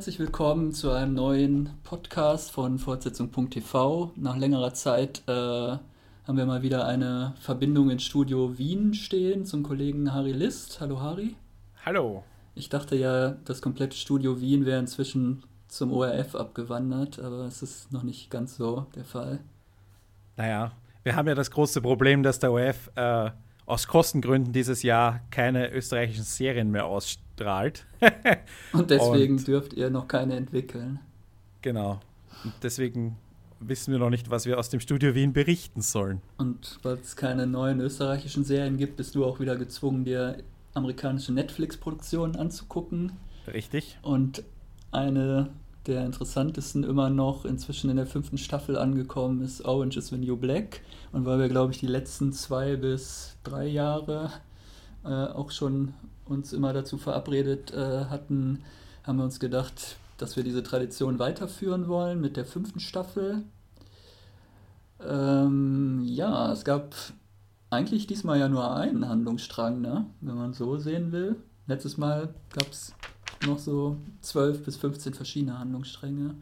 herzlich willkommen zu einem neuen Podcast von Fortsetzung.tv. Nach längerer Zeit äh, haben wir mal wieder eine Verbindung ins Studio Wien stehen zum Kollegen Harry List. Hallo Harry. Hallo. Ich dachte ja, das komplette Studio Wien wäre inzwischen zum ORF abgewandert, aber es ist noch nicht ganz so der Fall. Naja, wir haben ja das große Problem, dass der ORF äh, aus Kostengründen dieses Jahr keine österreichischen Serien mehr ausstrahlt. Und deswegen Und, dürft ihr noch keine entwickeln. Genau. Und deswegen wissen wir noch nicht, was wir aus dem Studio Wien berichten sollen. Und weil es keine neuen österreichischen Serien gibt, bist du auch wieder gezwungen, dir amerikanische Netflix-Produktionen anzugucken. Richtig. Und eine der interessantesten immer noch inzwischen in der fünften Staffel angekommen ist Orange is the New Black. Und weil wir, glaube ich, die letzten zwei bis drei Jahre äh, auch schon uns immer dazu verabredet äh, hatten, haben wir uns gedacht, dass wir diese Tradition weiterführen wollen mit der fünften Staffel. Ähm, ja, es gab eigentlich diesmal ja nur einen Handlungsstrang, ne? wenn man so sehen will. Letztes Mal gab es noch so 12 bis 15 verschiedene Handlungsstränge.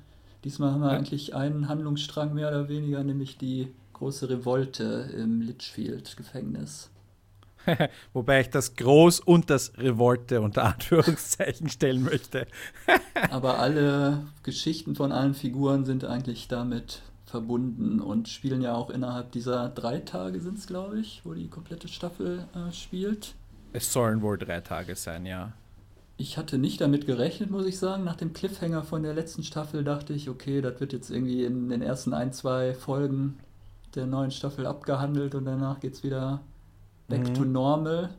Diesmal haben wir ja. eigentlich einen Handlungsstrang mehr oder weniger, nämlich die große Revolte im Litchfield-Gefängnis. Wobei ich das Groß und das Revolte unter Anführungszeichen stellen möchte. Aber alle Geschichten von allen Figuren sind eigentlich damit verbunden und spielen ja auch innerhalb dieser drei Tage, sind es glaube ich, wo die komplette Staffel äh, spielt. Es sollen wohl drei Tage sein, ja. Ich hatte nicht damit gerechnet, muss ich sagen. Nach dem Cliffhanger von der letzten Staffel dachte ich, okay, das wird jetzt irgendwie in den ersten ein, zwei Folgen der neuen Staffel abgehandelt und danach geht es wieder back mhm. to normal.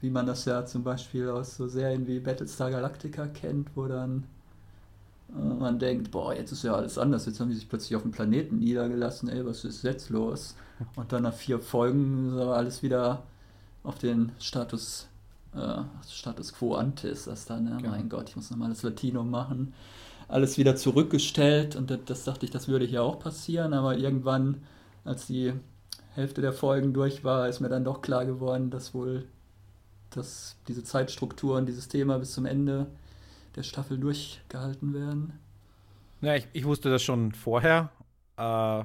Wie man das ja zum Beispiel aus so Serien wie Battlestar Galactica kennt, wo dann äh, man denkt, boah, jetzt ist ja alles anders, jetzt haben die sich plötzlich auf dem Planeten niedergelassen, ey, was ist jetzt los? Und dann nach vier Folgen ist aber alles wieder auf den Status, äh, Status quo ante ist das dann, ne? Genau. mein Gott, ich muss nochmal das Latino machen. Alles wieder zurückgestellt und das, das dachte ich, das würde hier auch passieren, aber irgendwann als die Hälfte der Folgen durch war, ist mir dann doch klar geworden, dass wohl dass diese Zeitstrukturen, dieses Thema bis zum Ende der Staffel durchgehalten werden. Ja, ich, ich wusste das schon vorher. Äh,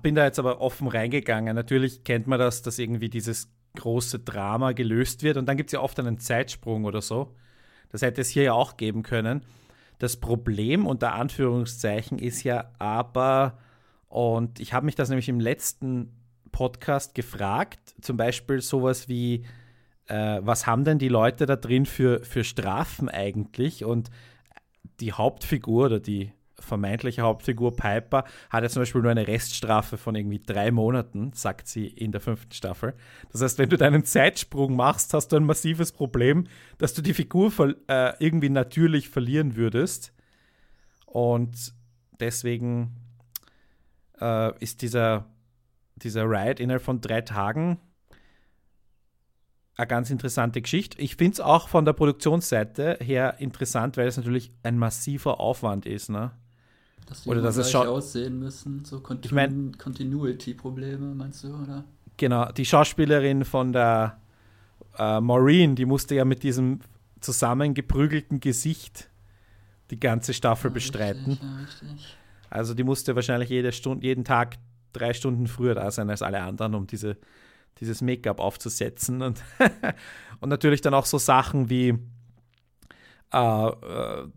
bin da jetzt aber offen reingegangen. Natürlich kennt man das, dass irgendwie dieses große Drama gelöst wird und dann gibt es ja oft einen Zeitsprung oder so. Das hätte es hier ja auch geben können. Das Problem unter Anführungszeichen ist ja aber, und ich habe mich das nämlich im letzten Podcast gefragt, zum Beispiel sowas wie, äh, was haben denn die Leute da drin für, für Strafen eigentlich? Und die Hauptfigur oder die vermeintliche Hauptfigur Piper hat ja zum Beispiel nur eine Reststrafe von irgendwie drei Monaten, sagt sie in der fünften Staffel. Das heißt, wenn du deinen Zeitsprung machst, hast du ein massives Problem, dass du die Figur äh, irgendwie natürlich verlieren würdest. Und deswegen äh, ist dieser, dieser Ride innerhalb von drei Tagen eine ganz interessante Geschichte. Ich finde es auch von der Produktionsseite her interessant, weil es natürlich ein massiver Aufwand ist. Ne? Dass die oder dass es aussehen müssen, so Continu ich mein, Continuity-Probleme, meinst du, oder? Genau, die Schauspielerin von der äh, Maureen, die musste ja mit diesem zusammengeprügelten Gesicht die ganze Staffel ja, bestreiten. Richtig, ja, richtig. Also die musste wahrscheinlich jede Stunde, jeden Tag drei Stunden früher da sein als alle anderen, um diese, dieses Make-up aufzusetzen. Und, und natürlich dann auch so Sachen wie, äh, äh,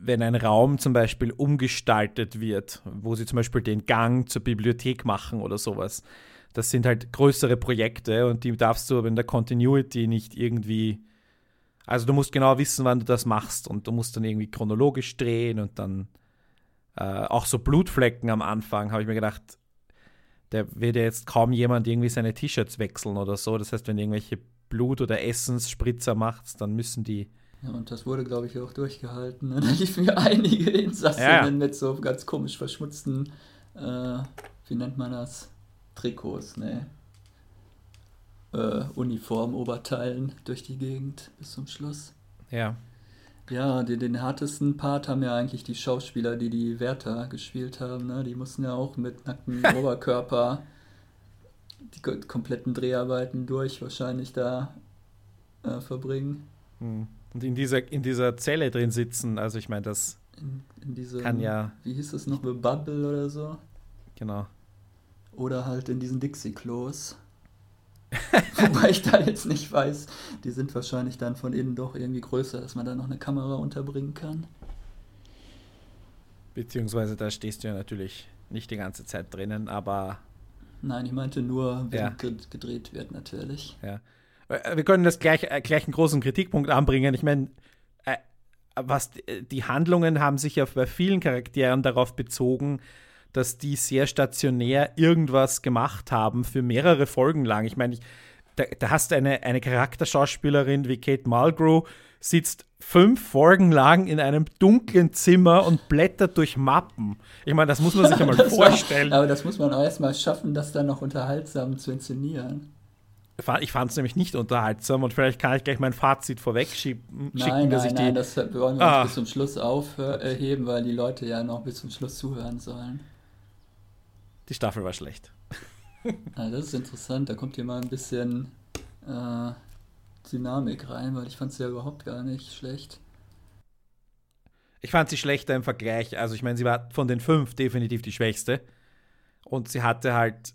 wenn ein Raum zum Beispiel umgestaltet wird, wo sie zum Beispiel den Gang zur Bibliothek machen oder sowas. Das sind halt größere Projekte und die darfst du aber in der Continuity nicht irgendwie. Also du musst genau wissen, wann du das machst und du musst dann irgendwie chronologisch drehen und dann äh, auch so Blutflecken am Anfang, habe ich mir gedacht, der wird ja jetzt kaum jemand irgendwie seine T-Shirts wechseln oder so. Das heißt, wenn irgendwelche Blut- oder Essensspritzer machst, dann müssen die. Ja, und das wurde, glaube ich, auch durchgehalten. Ne? Da liefen ja einige Insassinnen ja. mit so ganz komisch verschmutzten, äh, wie nennt man das? Trikots, ne? Äh, Uniform-Oberteilen durch die Gegend bis zum Schluss. Ja. Ja, den, den härtesten Part haben ja eigentlich die Schauspieler, die die Wärter gespielt haben. Ne? Die mussten ja auch mit nacktem Oberkörper die kompletten Dreharbeiten durch wahrscheinlich da äh, verbringen. Hm. Und in dieser, in dieser Zelle drin sitzen, also ich meine, das In, in diesem, kann ja, wie hieß das noch, The Bubble oder so? genau. Oder halt in diesen Dixie-Klos. Wobei ich da jetzt nicht weiß, die sind wahrscheinlich dann von innen doch irgendwie größer, dass man da noch eine Kamera unterbringen kann. Beziehungsweise da stehst du ja natürlich nicht die ganze Zeit drinnen, aber Nein, ich meinte nur, wenn Ja. ge- gedreht wird natürlich. Ja. Äh, Wir können das gleich, äh, gleich einen großen Kritikpunkt anbringen. Ich meine, äh, was die Handlungen haben sich ja bei vielen Charakteren darauf bezogen, dass die sehr stationär irgendwas gemacht haben für mehrere Folgen lang. Ich meine, da, da hast du eine, eine Charakterschauspielerin wie Kate Mulgrew, sitzt fünf Folgen lang in einem dunklen Zimmer und blättert durch Mappen. Ich meine, das muss man sich einmal Das war- vorstellen. aber das muss man auch erstmal schaffen, das dann noch unterhaltsam zu inszenieren. Ich fand es nämlich nicht unterhaltsam und vielleicht kann ich gleich mein Fazit vorweg schieben, Nein, schicken, dass nein, ich die. nein, das wollen wir Ah. uns bis zum Schluss aufheben, weil die Leute ja noch bis zum Schluss zuhören sollen. Die Staffel war schlecht. Ah, das ist interessant, da kommt hier mal ein bisschen äh, Dynamik rein, weil ich fand es ja überhaupt gar nicht schlecht. Ich fand sie schlechter im Vergleich. Also ich meine, sie war von den fünf definitiv die schwächste. Und sie hatte halt.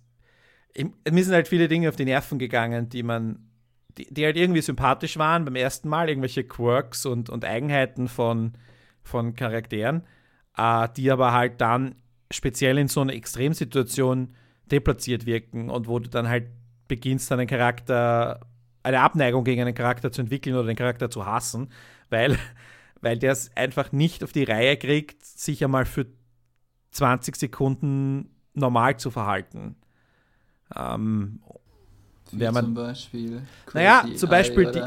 Mir sind halt viele Dinge auf die Nerven gegangen, die man. Die, die halt irgendwie sympathisch waren beim ersten Mal, irgendwelche Quirks und, und Eigenheiten von, von Charakteren, äh, die aber halt dann speziell in so einer Extremsituation deplatziert wirken und wo du dann halt beginnst, einen Charakter, eine Abneigung gegen einen Charakter zu entwickeln oder den Charakter zu hassen, weil, weil der es einfach nicht auf die Reihe kriegt, sich einmal für 20 Sekunden normal zu verhalten. Ähm, Wie man- zum Beispiel. Naja, zum Beispiel die-?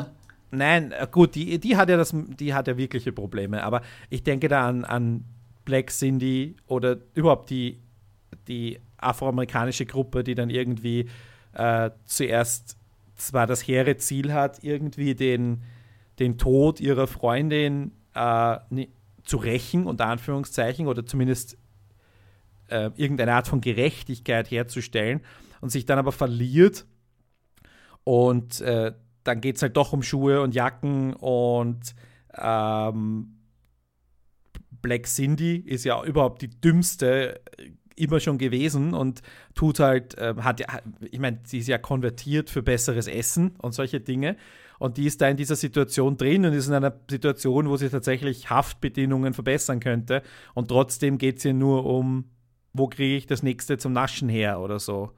Nein, äh, gut, die, die hat ja das, die hat ja wirkliche Probleme, aber ich denke da an, an Black Cindy oder überhaupt die, die afroamerikanische Gruppe, die dann irgendwie äh, zuerst zwar das hehre Ziel hat, irgendwie den, den Tod ihrer Freundin äh, zu rächen, unter Anführungszeichen, oder zumindest äh, irgendeine Art von Gerechtigkeit herzustellen und sich dann aber verliert. Und äh, dann geht es halt doch um Schuhe und Jacken und ähm, Black Cindy ist ja überhaupt die dümmste äh, immer schon gewesen und tut halt, äh, hat ich meine, sie ist ja konvertiert für besseres Essen und solche Dinge. Und die ist da in dieser Situation drin und ist in einer Situation, wo sie tatsächlich Haftbedingungen verbessern könnte. Und trotzdem geht es ihr nur um, wo kriege ich das nächste zum Naschen her oder so.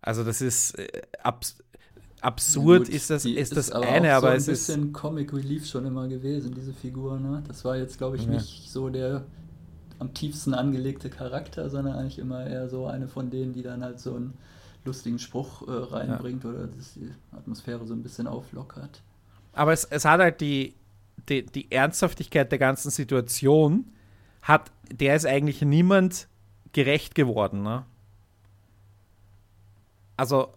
Also das ist äh, abs absurd Ja, gut, ist das, ist das aber eine, auch aber so es ein ist. bisschen Comic Relief schon immer gewesen, diese Figur. Ne? Das war jetzt, glaube ich, Ja. nicht so der am tiefsten angelegte Charakter, sondern eigentlich immer eher so eine von denen, die dann halt so einen lustigen Spruch äh, reinbringt oder das die Atmosphäre so ein bisschen auflockert. Aber es, es hat halt die, die, die Ernsthaftigkeit der ganzen Situation, hat, der ist eigentlich niemand gerecht geworden. Ne? Also,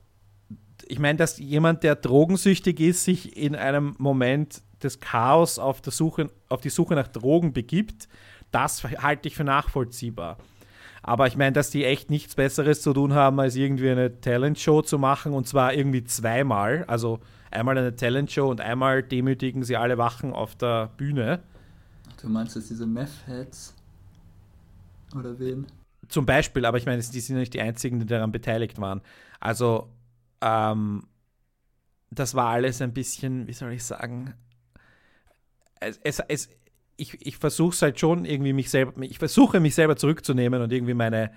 ich meine, dass jemand, der drogensüchtig ist, sich in einem Moment des Chaos auf, der Suche, auf die Suche nach Drogen begibt, das halte ich für nachvollziehbar. Aber ich meine, dass die echt nichts Besseres zu tun haben, als irgendwie eine Talentshow zu machen und zwar irgendwie zweimal. Also einmal eine Talentshow und einmal demütigen sie alle Wachen auf der Bühne. Du meinst jetzt diese Meth-Heads? Oder wen? Zum Beispiel, aber ich meine, die sind nicht die einzigen, die daran beteiligt waren. Also, ähm, das war alles ein bisschen, wie soll ich sagen, es, es, es ich, ich versuche es halt schon irgendwie mich selber, ich versuche mich selber zurückzunehmen und irgendwie meine,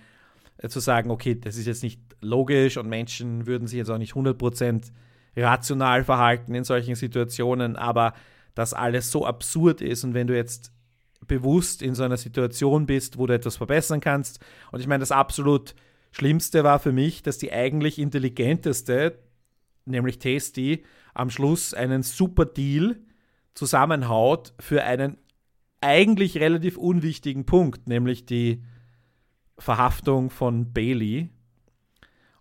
äh, zu sagen, okay, das ist jetzt nicht logisch und Menschen würden sich jetzt auch nicht 100% rational verhalten in solchen Situationen, aber dass alles so absurd ist und wenn du jetzt bewusst in so einer Situation bist, wo du etwas verbessern kannst. Und ich meine, das absolut Schlimmste war für mich, dass die eigentlich intelligenteste, nämlich Tasty, am Schluss einen super Deal zusammenhaut für einen eigentlich relativ unwichtigen Punkt, nämlich die Verhaftung von Bailey.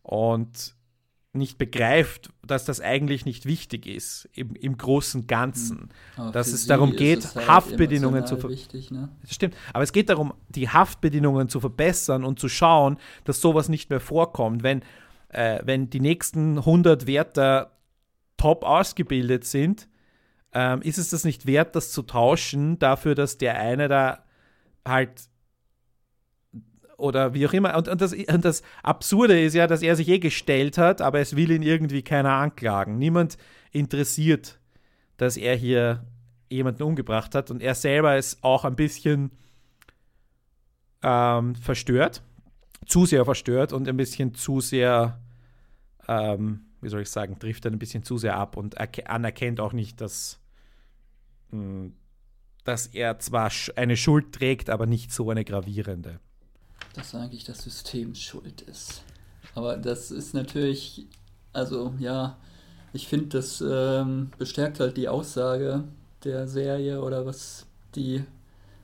Und nicht begreift, dass das eigentlich nicht wichtig ist im, im großen Ganzen. Aber Dass es darum geht, es halt Haftbedingungen zu emotional ver- wichtig, ne? Das stimmt. Aber es geht darum, die Haftbedingungen zu verbessern und zu schauen, dass sowas nicht mehr vorkommt. Wenn, äh, wenn die nächsten 100 Wärter top ausgebildet sind, ähm, ist es das nicht wert, das zu tauschen, dafür, dass der eine da halt oder wie auch immer. Und, und, das, und das Absurde ist ja, dass er sich eh gestellt hat, aber es will ihn irgendwie keiner anklagen. Niemand interessiert, dass er hier jemanden umgebracht hat. Und er selber ist auch ein bisschen ähm, verstört, zu sehr verstört und ein bisschen zu sehr, ähm, wie soll ich sagen, trifft dann ein bisschen zu sehr ab und anerkennt auch nicht, dass, mh, hm, dass er zwar eine Schuld trägt, aber nicht so eine gravierende dass eigentlich das System schuld ist. Aber das ist natürlich, also ja, ich finde, das ähm, bestärkt halt die Aussage der Serie oder was die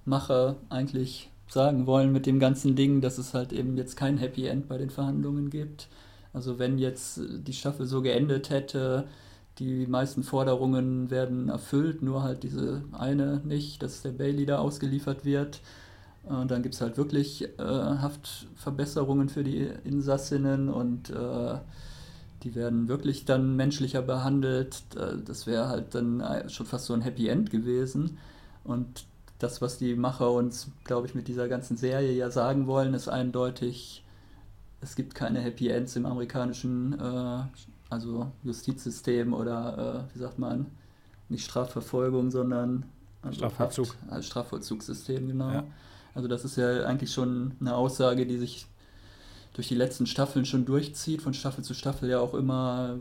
Macher eigentlich sagen wollen mit dem ganzen Ding, dass es halt eben jetzt kein Happy End bei den Verhandlungen gibt. Also wenn jetzt die Staffel so geendet hätte, die meisten Forderungen werden erfüllt, nur halt diese eine nicht, dass der Bailey da ausgeliefert wird, und dann gibt es halt wirklich äh, Haftverbesserungen für die Insassinnen und äh, die werden wirklich dann menschlicher behandelt. Das wäre halt dann schon fast so ein Happy End gewesen. Und das, was die Macher uns, glaube ich, mit dieser ganzen Serie ja sagen wollen, ist eindeutig, es gibt keine Happy Ends im amerikanischen äh, also Justizsystem oder äh, wie sagt man, nicht Strafverfolgung, sondern also Strafvollzug. Haft, als Strafvollzugssystem, genau. Ja. Also das ist ja eigentlich schon eine Aussage, die sich durch die letzten Staffeln schon durchzieht, von Staffel zu Staffel ja auch immer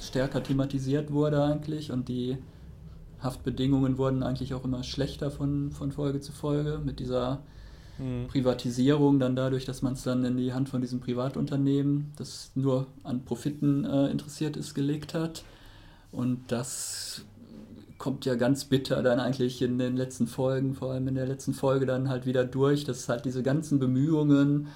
stärker thematisiert wurde eigentlich und die Haftbedingungen wurden eigentlich auch immer schlechter von, von Folge zu Folge mit dieser mhm. Privatisierung dann dadurch, dass man es dann in die Hand von diesem Privatunternehmen, das nur an Profiten äh, interessiert ist, gelegt hat. Und das kommt ja ganz bitter dann eigentlich in den letzten Folgen, vor allem in der letzten Folge dann halt wieder durch, dass halt diese ganzen Bemühungen,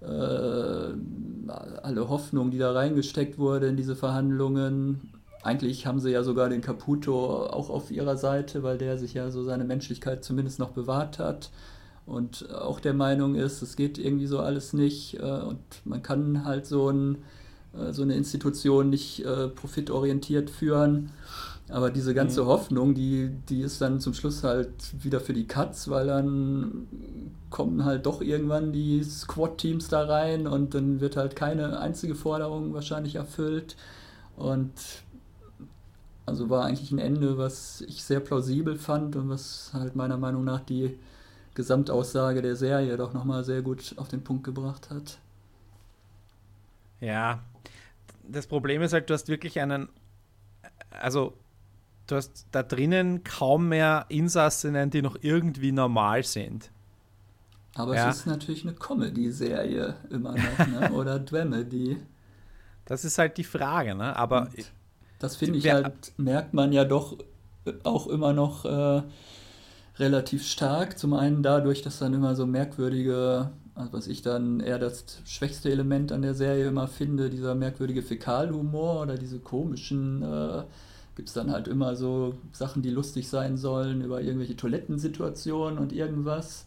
äh, alle Hoffnung, die da reingesteckt wurde in diese Verhandlungen, eigentlich haben sie ja sogar den Caputo auch auf ihrer Seite, weil der sich ja so seine Menschlichkeit zumindest noch bewahrt hat und auch der Meinung ist, es geht irgendwie so alles nicht äh, und man kann halt so, ein, äh, so eine Institution nicht äh, profitorientiert führen. Aber diese ganze mhm. Hoffnung, die, die ist dann zum Schluss halt wieder für die Cuts, weil dann kommen halt doch irgendwann die Squad-Teams da rein und dann wird halt keine einzige Forderung wahrscheinlich erfüllt. Und also war eigentlich ein Ende, was ich sehr plausibel fand und was halt meiner Meinung nach die Gesamtaussage der Serie doch nochmal sehr gut auf den Punkt gebracht hat. Ja, das Problem ist halt, du hast wirklich einen, also du hast da drinnen kaum mehr Insassinnen, die noch irgendwie normal sind. Aber ja. es ist natürlich eine Comedy-Serie immer noch, ne? oder Dramedy. Das ist halt die Frage, ne? Aber Und das finde ich halt, merkt man ja doch auch immer noch äh, relativ stark. Zum einen dadurch, dass dann immer so merkwürdige, also was ich dann eher das schwächste Element an der Serie immer finde, dieser merkwürdige Fäkalhumor oder diese komischen äh, gibt es dann halt immer so Sachen, die lustig sein sollen, über irgendwelche Toilettensituationen und irgendwas.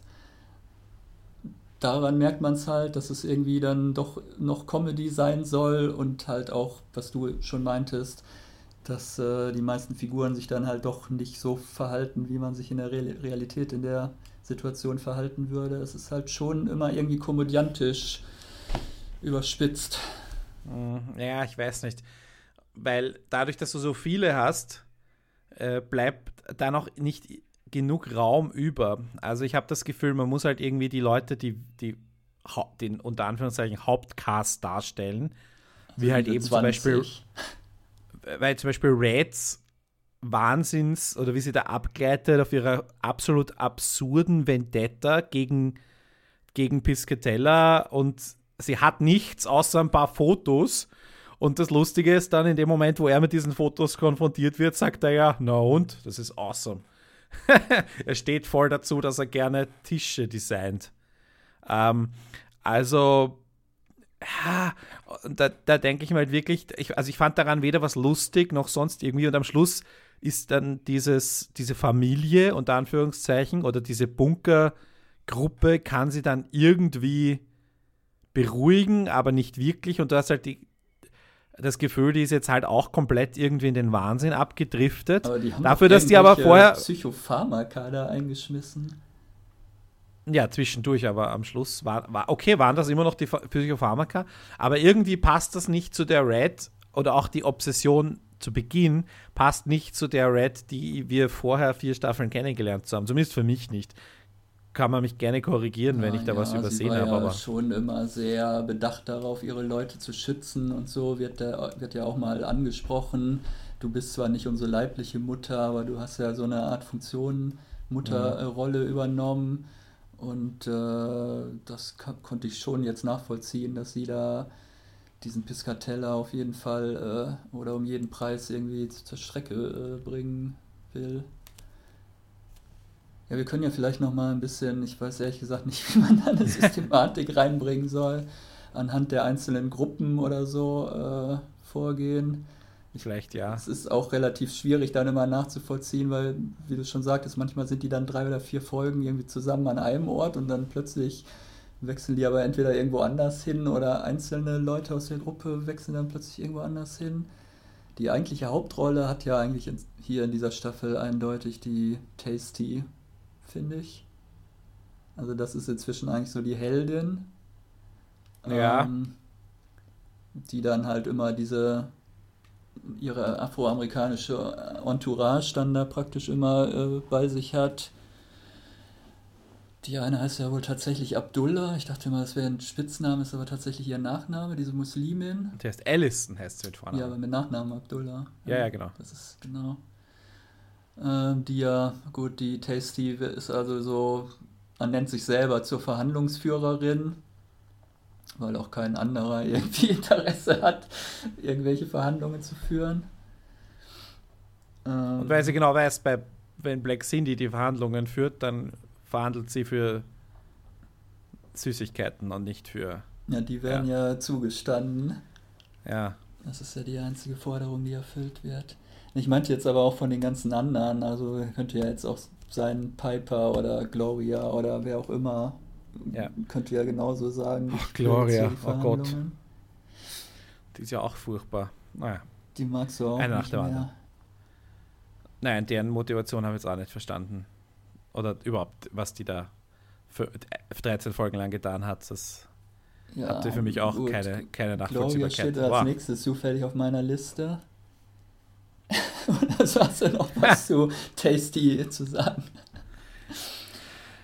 Daran merkt man es halt, dass es irgendwie dann doch noch Comedy sein soll und halt auch, was du schon meintest, dass äh, die meisten Figuren sich dann halt doch nicht so verhalten, wie man sich in der Re Realität in der Situation verhalten würde. Es ist halt schon immer irgendwie komödiantisch überspitzt. Hm, ja, ich weiß nicht weil dadurch, dass du so viele hast, äh, bleibt da noch nicht genug Raum über. Also ich habe das Gefühl, man muss halt irgendwie die Leute, die, die den unter Anführungszeichen Hauptcast darstellen, also wie halt eben 20. zum Beispiel, weil zum Beispiel Reds Wahnsinns oder wie sie da abgleitet auf ihrer absolut absurden Vendetta gegen, gegen Piscatella und sie hat nichts außer ein paar Fotos und das Lustige ist dann, in dem Moment, wo er mit diesen Fotos konfrontiert wird, sagt er ja, na und, das ist awesome. er steht voll dazu, dass er gerne Tische designt. Ähm, also, ja, da, da denke ich mal halt wirklich, ich, also ich fand daran weder was lustig noch sonst irgendwie und am Schluss ist dann dieses, diese Familie, unter Anführungszeichen, oder diese Bunkergruppe kann sie dann irgendwie beruhigen, aber nicht wirklich und du hast halt die, das Gefühl, die ist jetzt halt auch komplett irgendwie in den Wahnsinn abgedriftet. Aber die haben Dafür, dass die aber vorher. Psychopharmaka da eingeschmissen. Ja, zwischendurch, aber am Schluss war, war okay, waren das immer noch die Ph- Psychopharmaka, aber irgendwie passt das nicht zu der Red oder auch die Obsession zu Beginn passt nicht zu der Red, die wir vorher vier Staffeln kennengelernt haben. Zumindest für mich nicht. Kann man mich gerne korrigieren, wenn ich da Ja, was übersehen habe, ja aber schon immer sehr bedacht darauf, ihre Leute zu schützen und so wird, da, wird ja auch mal angesprochen. Du bist zwar nicht unsere leibliche Mutter, aber du hast ja so eine Art Funktion, Mutterrolle übernommen. Und äh, das konnte ich schon jetzt nachvollziehen, dass sie da diesen Piscatella auf jeden Fall äh, oder um jeden Preis irgendwie zur Strecke äh, bringen will. Ja, wir können ja vielleicht noch mal ein bisschen, ich weiß ehrlich gesagt nicht, wie man da eine Systematik reinbringen soll, anhand der einzelnen Gruppen oder so äh, vorgehen. vielleicht ja. Es ist auch relativ schwierig, dann immer nachzuvollziehen, weil, wie du schon sagtest, manchmal sind die dann drei oder vier Folgen irgendwie zusammen an einem Ort und dann plötzlich wechseln die aber entweder irgendwo anders hin oder einzelne Leute aus der Gruppe wechseln dann plötzlich irgendwo anders hin. Die eigentliche Hauptrolle hat ja eigentlich hier in dieser Staffel eindeutig die Tasty, finde ich. Also das ist inzwischen eigentlich so die Heldin. Ja. Ähm, die dann halt immer diese ihre afroamerikanische Entourage dann da praktisch immer äh, bei sich hat. Die eine heißt ja wohl tatsächlich Abdullah. Ich dachte mal, das wäre ein Spitzname, ist aber tatsächlich ihr Nachname, diese Muslimin. Die heißt Allison, heißt sie mit Vornamen. Ja, aber mit Nachnamen Abdullah. Ja, ja, genau. Das ist genau. Ähm, die ja, gut, die Tasty ist also so, man nennt sich selber zur Verhandlungsführerin, weil auch kein anderer irgendwie Interesse hat, irgendwelche Verhandlungen zu führen. Ähm, Und weil sie genau weiß, bei, wenn Black Cindy die Verhandlungen führt, dann verhandelt sie für Süßigkeiten und nicht für, ja, die werden ja. zugestanden. ja, Das ist ja die einzige Forderung, die erfüllt wird. Ich meinte jetzt aber auch von den ganzen anderen, also könnte ja jetzt auch sein Piper oder Gloria oder wer auch immer, Ja. könnte ja genauso sagen. Ach, Gloria, oh Gott. Die ist ja auch furchtbar. Naja. Die magst du auch Eine nach nicht der mehr. anderen. Nein, deren Motivation habe ich jetzt auch nicht verstanden. Oder überhaupt, was die da für 13 Folgen lang getan hat. Das Ja, hatte für mich auch gut. keine, keine Gloria Nachvollziehbarkeit. steht als Wow. nächstes zufällig auf meiner Liste. Und das hast du noch was zu Tasty zu sagen.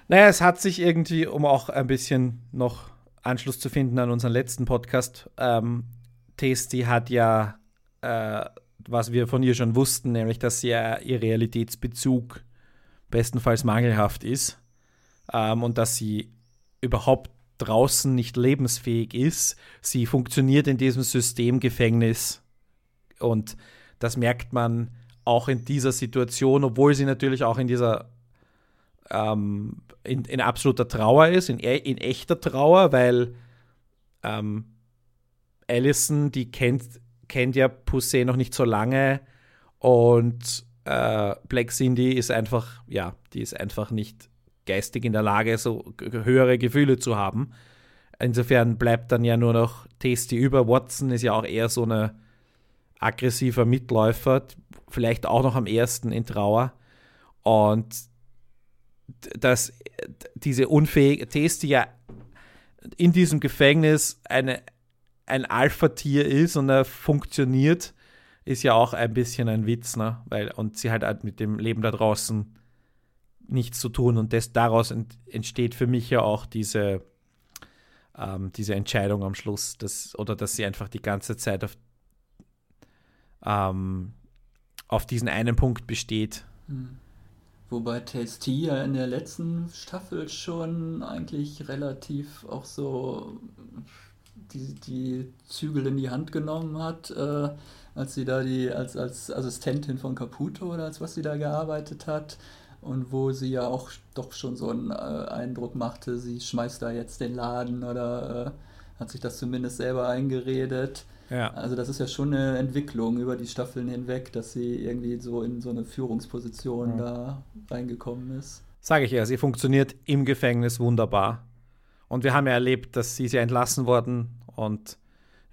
Naja, es hat sich irgendwie, um auch ein bisschen noch Anschluss zu finden an unseren letzten Podcast, ähm, Tasty hat ja, äh, was wir von ihr schon wussten, nämlich, dass sie ja ihr Realitätsbezug bestenfalls mangelhaft ist ähm, und dass sie überhaupt draußen nicht lebensfähig ist. Sie funktioniert in diesem System Gefängnis und das merkt man auch in dieser Situation, obwohl sie natürlich auch in dieser ähm, in, in absoluter Trauer ist, in, e- in echter Trauer, weil ähm, Allison, die kennt, kennt ja Poussey noch nicht so lange und äh, Black Cindy ist einfach, ja, die ist einfach nicht geistig in der Lage, so höhere Gefühle zu haben. Insofern bleibt dann ja nur noch Tasty über. Watson ist ja auch eher so eine aggressiver Mitläufer, vielleicht auch noch am ersten in Trauer. Und dass diese unfähige Tasty ja in diesem Gefängnis eine, ein Alpha-Tier ist und er funktioniert, ist ja auch ein bisschen ein Witz, ne? Weil, und sie halt mit dem Leben da draußen nichts zu tun. Und das, daraus ent, entsteht für mich ja auch diese, ähm, diese Entscheidung am Schluss, dass, oder dass sie einfach die ganze Zeit auf, ähm, auf diesen einen Punkt besteht. Hm. Wobei Tasty ja in der letzten Staffel schon eigentlich relativ auch so die, die Zügel in die Hand genommen hat, äh, als sie da die, als, als Assistentin von Caputo oder als was sie da gearbeitet hat. Und wo sie ja auch doch schon so einen äh, Eindruck machte, sie schmeißt da jetzt den Laden oder äh, hat sich das zumindest selber eingeredet. Ja. Also das ist ja schon eine Entwicklung über die Staffeln hinweg, dass sie irgendwie so in so eine Führungsposition Mhm. da reingekommen ist. Sage ich ja, sie funktioniert im Gefängnis wunderbar. Und wir haben ja erlebt, dass sie ist ja entlassen worden und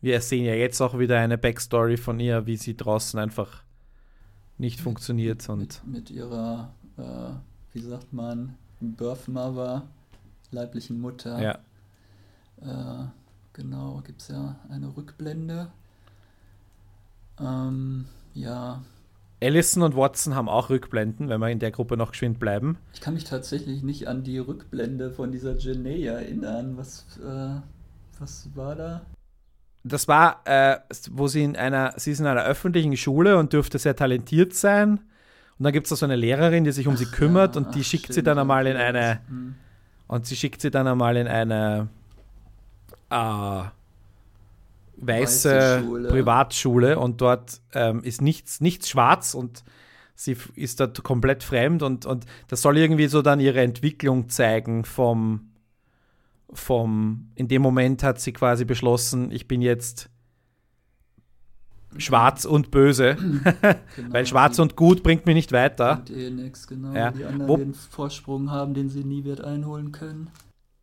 wir sehen ja jetzt auch wieder eine Backstory von ihr, wie sie draußen einfach nicht mit, funktioniert. Und mit, mit ihrer, äh, wie sagt man, Birth Mother, leiblichen Mutter. Ja. Äh, genau, gibt es ja eine Rückblende. Ähm, ja. Allison und Watson haben auch Rückblenden, wenn wir in der Gruppe noch geschwind bleiben. Ich kann mich tatsächlich nicht an die Rückblende von dieser Janae erinnern. Was, äh, was war da? Das war, äh, wo sie in einer, sie ist in einer öffentlichen Schule und dürfte sehr talentiert sein. Und dann gibt es da so eine Lehrerin, die sich um ach, sie kümmert ja, und die ach, schickt stimmt, sie dann einmal in eine, hm. und sie schickt sie dann einmal in eine, äh, weiße, weiße Privatschule und dort ähm, ist nichts, nichts schwarz und sie ist da komplett fremd und, und das soll irgendwie so dann ihre Entwicklung zeigen vom, vom, in dem Moment hat sie quasi beschlossen, ich bin jetzt schwarz und böse, genau, weil schwarz und gut bringt mich nicht weiter. Eh nix, genau, ja. Die anderen Wo, den Vorsprung haben, den sie nie wird einholen können.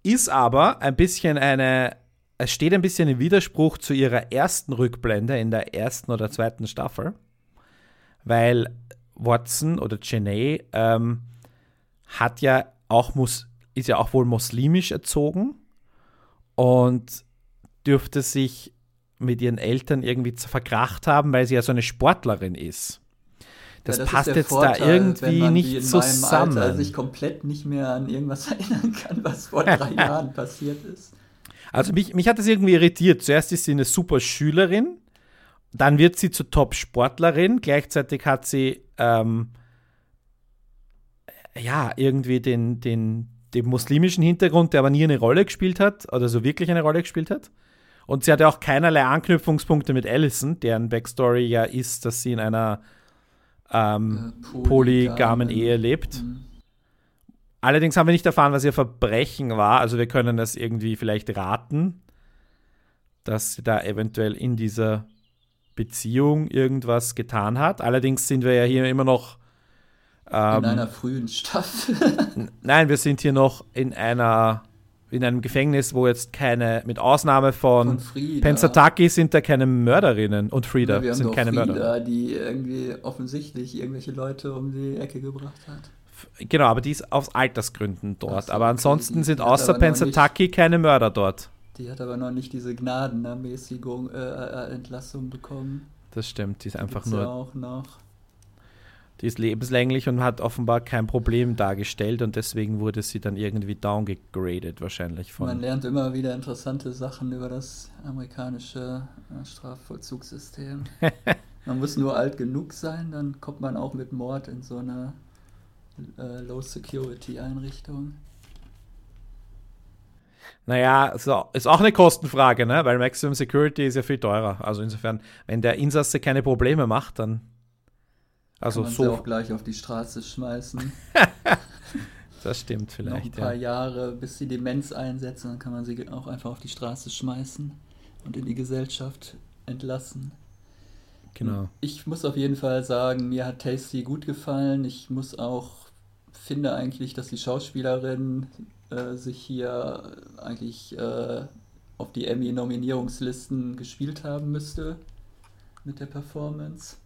Ist aber ein bisschen eine, es steht ein bisschen im Widerspruch zu ihrer ersten Rückblende in der ersten oder zweiten Staffel, weil Watson oder Cheney ähm, hat ja auch muss, ist ja auch wohl muslimisch erzogen und dürfte sich mit ihren Eltern irgendwie verkracht haben, weil sie ja so eine Sportlerin ist. Das, ja, das passt jetzt Vorteil, da irgendwie nicht zusammen. Alter sich komplett nicht mehr an irgendwas erinnern kann, was vor drei Jahren passiert ist. Also mich, mich hat das irgendwie irritiert. Zuerst ist sie eine super Schülerin, dann wird sie zur Top-Sportlerin, gleichzeitig hat sie ähm, ja irgendwie den, den, den muslimischen Hintergrund, der aber nie eine Rolle gespielt hat, oder so wirklich eine Rolle gespielt hat. Und sie hatte auch keinerlei Anknüpfungspunkte mit Allison, deren Backstory ja ist, dass sie in einer ähm, äh, polygamen Ehe lebt. Mhm. Allerdings haben wir nicht erfahren, was ihr Verbrechen war. Also wir können das irgendwie vielleicht raten, dass sie da eventuell in dieser Beziehung irgendwas getan hat. Allerdings sind wir ja hier immer noch ähm, in einer frühen Staffel. nein, wir sind hier noch in einer in einem Gefängnis, wo jetzt keine, mit Ausnahme von, von Pensataki sind da keine Mörderinnen und Frieda ja, sind keine Frieda, Mörder. die irgendwie offensichtlich irgendwelche Leute um die Ecke gebracht hat. Genau, aber die ist aus Altersgründen dort. So, aber ansonsten sind außer Pensataki keine Mörder dort. Die hat aber noch nicht diese Gnadenermäßigung, äh, äh, Entlassung bekommen. Das stimmt, die ist einfach nur. Ja auch noch. Die ist lebenslänglich und hat offenbar kein Problem dargestellt und deswegen wurde sie dann irgendwie downgegradet wahrscheinlich von. Man lernt immer wieder interessante Sachen über das amerikanische äh, Strafvollzugssystem. man muss nur alt genug sein, dann kommt man auch mit Mord in so eine äh, Low-Security-Einrichtung? Naja, so, ist auch eine Kostenfrage, ne? weil Maximum Security ist ja viel teurer. Also insofern, wenn der Insasse keine Probleme macht, dann. Also Kann man so. Sie auch gleich auf die Straße schmeißen. das stimmt vielleicht. Noch ein paar ja. Jahre, bis sie Demenz einsetzen, dann kann man sie auch einfach auf die Straße schmeißen und in die Gesellschaft entlassen. Genau. Ich muss auf jeden Fall sagen, mir hat Tasty gut gefallen. Ich muss auch finde eigentlich, dass die Schauspielerin äh, sich hier eigentlich äh, auf die Emmy-Nominierungslisten gespielt haben müsste mit der Performance.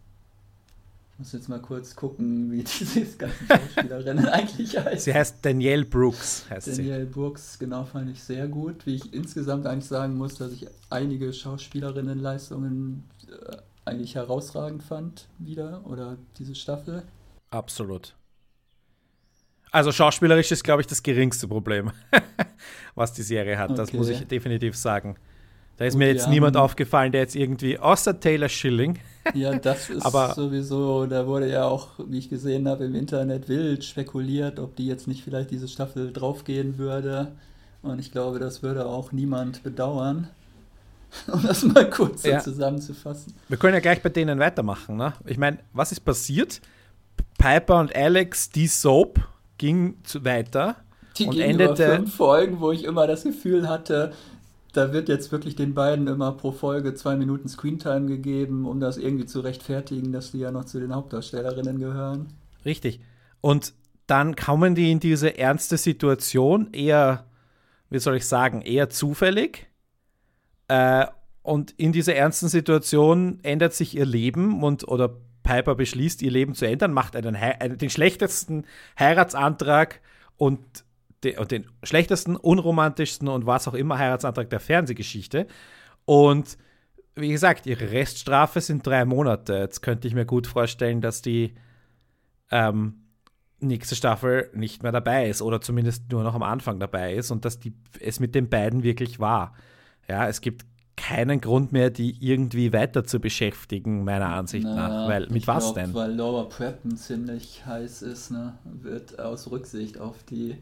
Ich muss jetzt mal kurz gucken, wie diese ganzen Schauspielerinnen eigentlich heißt. Sie heißt Danielle Brooks. Heißt Danielle sie. Brooks, genau, fand ich sehr gut. Wie ich insgesamt eigentlich sagen muss, dass ich einige Schauspielerinnenleistungen äh, eigentlich herausragend fand, wieder, oder diese Staffel. Absolut. Also schauspielerisch ist, glaube ich, das geringste Problem, was die Serie hat. Okay. Das muss ich definitiv sagen. Da ist Gut, mir jetzt ja, niemand aufgefallen, der jetzt irgendwie, außer Taylor Schilling. ja, das ist aber, sowieso, da wurde ja auch, wie ich gesehen habe, im Internet wild spekuliert, ob die jetzt nicht vielleicht diese Staffel draufgehen würde. Und ich glaube, das würde auch niemand bedauern. Um das mal kurz ja. zusammenzufassen. Wir können ja gleich bei denen weitermachen. Ne? Ich meine, was ist passiert? Piper und Alex, die Soap, ging weiter die und endete. Fünf Folgen, wo ich immer das Gefühl hatte, da wird jetzt wirklich den beiden immer pro Folge zwei Minuten Screentime gegeben, um das irgendwie zu rechtfertigen, dass die ja noch zu den Hauptdarstellerinnen gehören. Richtig. Und dann kommen die in diese ernste Situation, eher, wie soll ich sagen, eher zufällig. Äh, und in dieser ernsten Situation ändert sich ihr Leben und oder Piper beschließt, ihr Leben zu ändern, macht einen, einen den schlechtesten Heiratsantrag und, de, und den schlechtesten, unromantischsten und was auch immer Heiratsantrag der Fernsehgeschichte. Und wie gesagt, ihre Reststrafe sind drei Monate. Jetzt könnte ich mir gut vorstellen, dass die ähm, nächste Staffel nicht mehr dabei ist oder zumindest nur noch am Anfang dabei ist und dass die, es mit den beiden wirklich war. Ja, es gibt keinen Grund mehr, die irgendwie weiter zu beschäftigen, meiner Ansicht Na, nach. Weil, mit was glaub, denn? Weil Laura Prepton ziemlich heiß ist, ne? wird aus Rücksicht auf die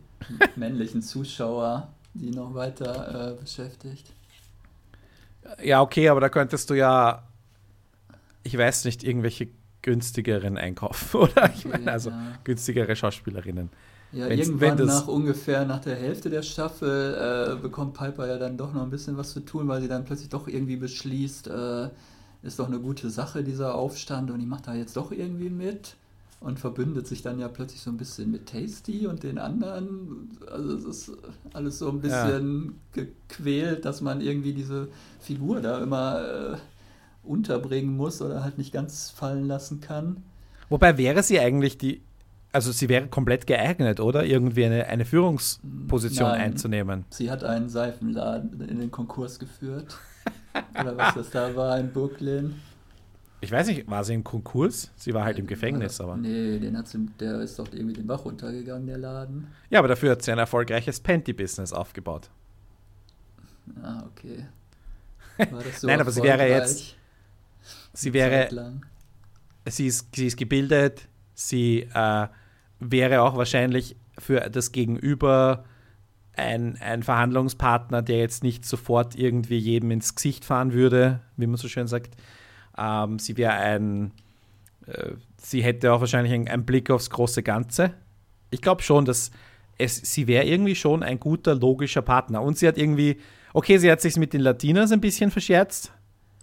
männlichen Zuschauer die noch weiter äh, beschäftigt. Ja, okay, aber da könntest du ja, ich weiß nicht, irgendwelche günstigeren einkaufen, oder? Okay, ich meine, also ja. günstigere Schauspielerinnen. Ja, Wenn's, irgendwann wenn nach ungefähr nach der Hälfte der Staffel äh, bekommt Piper ja dann doch noch ein bisschen was zu tun, weil sie dann plötzlich doch irgendwie beschließt, äh, ist doch eine gute Sache, dieser Aufstand, und ich mache da jetzt doch irgendwie mit und verbündet sich dann ja plötzlich so ein bisschen mit Tasty und den anderen. Also es ist alles so ein bisschen ja. gequält, dass man irgendwie diese Figur da immer äh, unterbringen muss oder halt nicht ganz fallen lassen kann. Wobei wäre sie eigentlich die also sie wäre komplett geeignet, oder? Irgendwie eine, eine Führungsposition Nein, einzunehmen. Sie hat einen Seifenladen in den Konkurs geführt. oder was das da war in Brooklyn. Ich weiß nicht, war sie im Konkurs? Sie war halt im Gefängnis, aber. Nee, den hat sie, der ist doch irgendwie den Bach runtergegangen, der Laden. Ja, aber dafür hat sie ein erfolgreiches Panty-Business aufgebaut. Ah, okay. War das so Nein, aber sie wäre jetzt. Sie wäre. Sie ist, sie ist gebildet, sie äh, wäre auch wahrscheinlich für das Gegenüber ein, ein Verhandlungspartner, der jetzt nicht sofort irgendwie jedem ins Gesicht fahren würde, wie man so schön sagt. Ähm, sie wäre ein, äh, sie hätte auch wahrscheinlich einen, einen Blick aufs große Ganze. Ich glaube schon, dass es, sie wäre irgendwie schon ein guter, logischer Partner. Und sie hat irgendwie, okay, sie hat sich mit den Latinos ein bisschen verscherzt.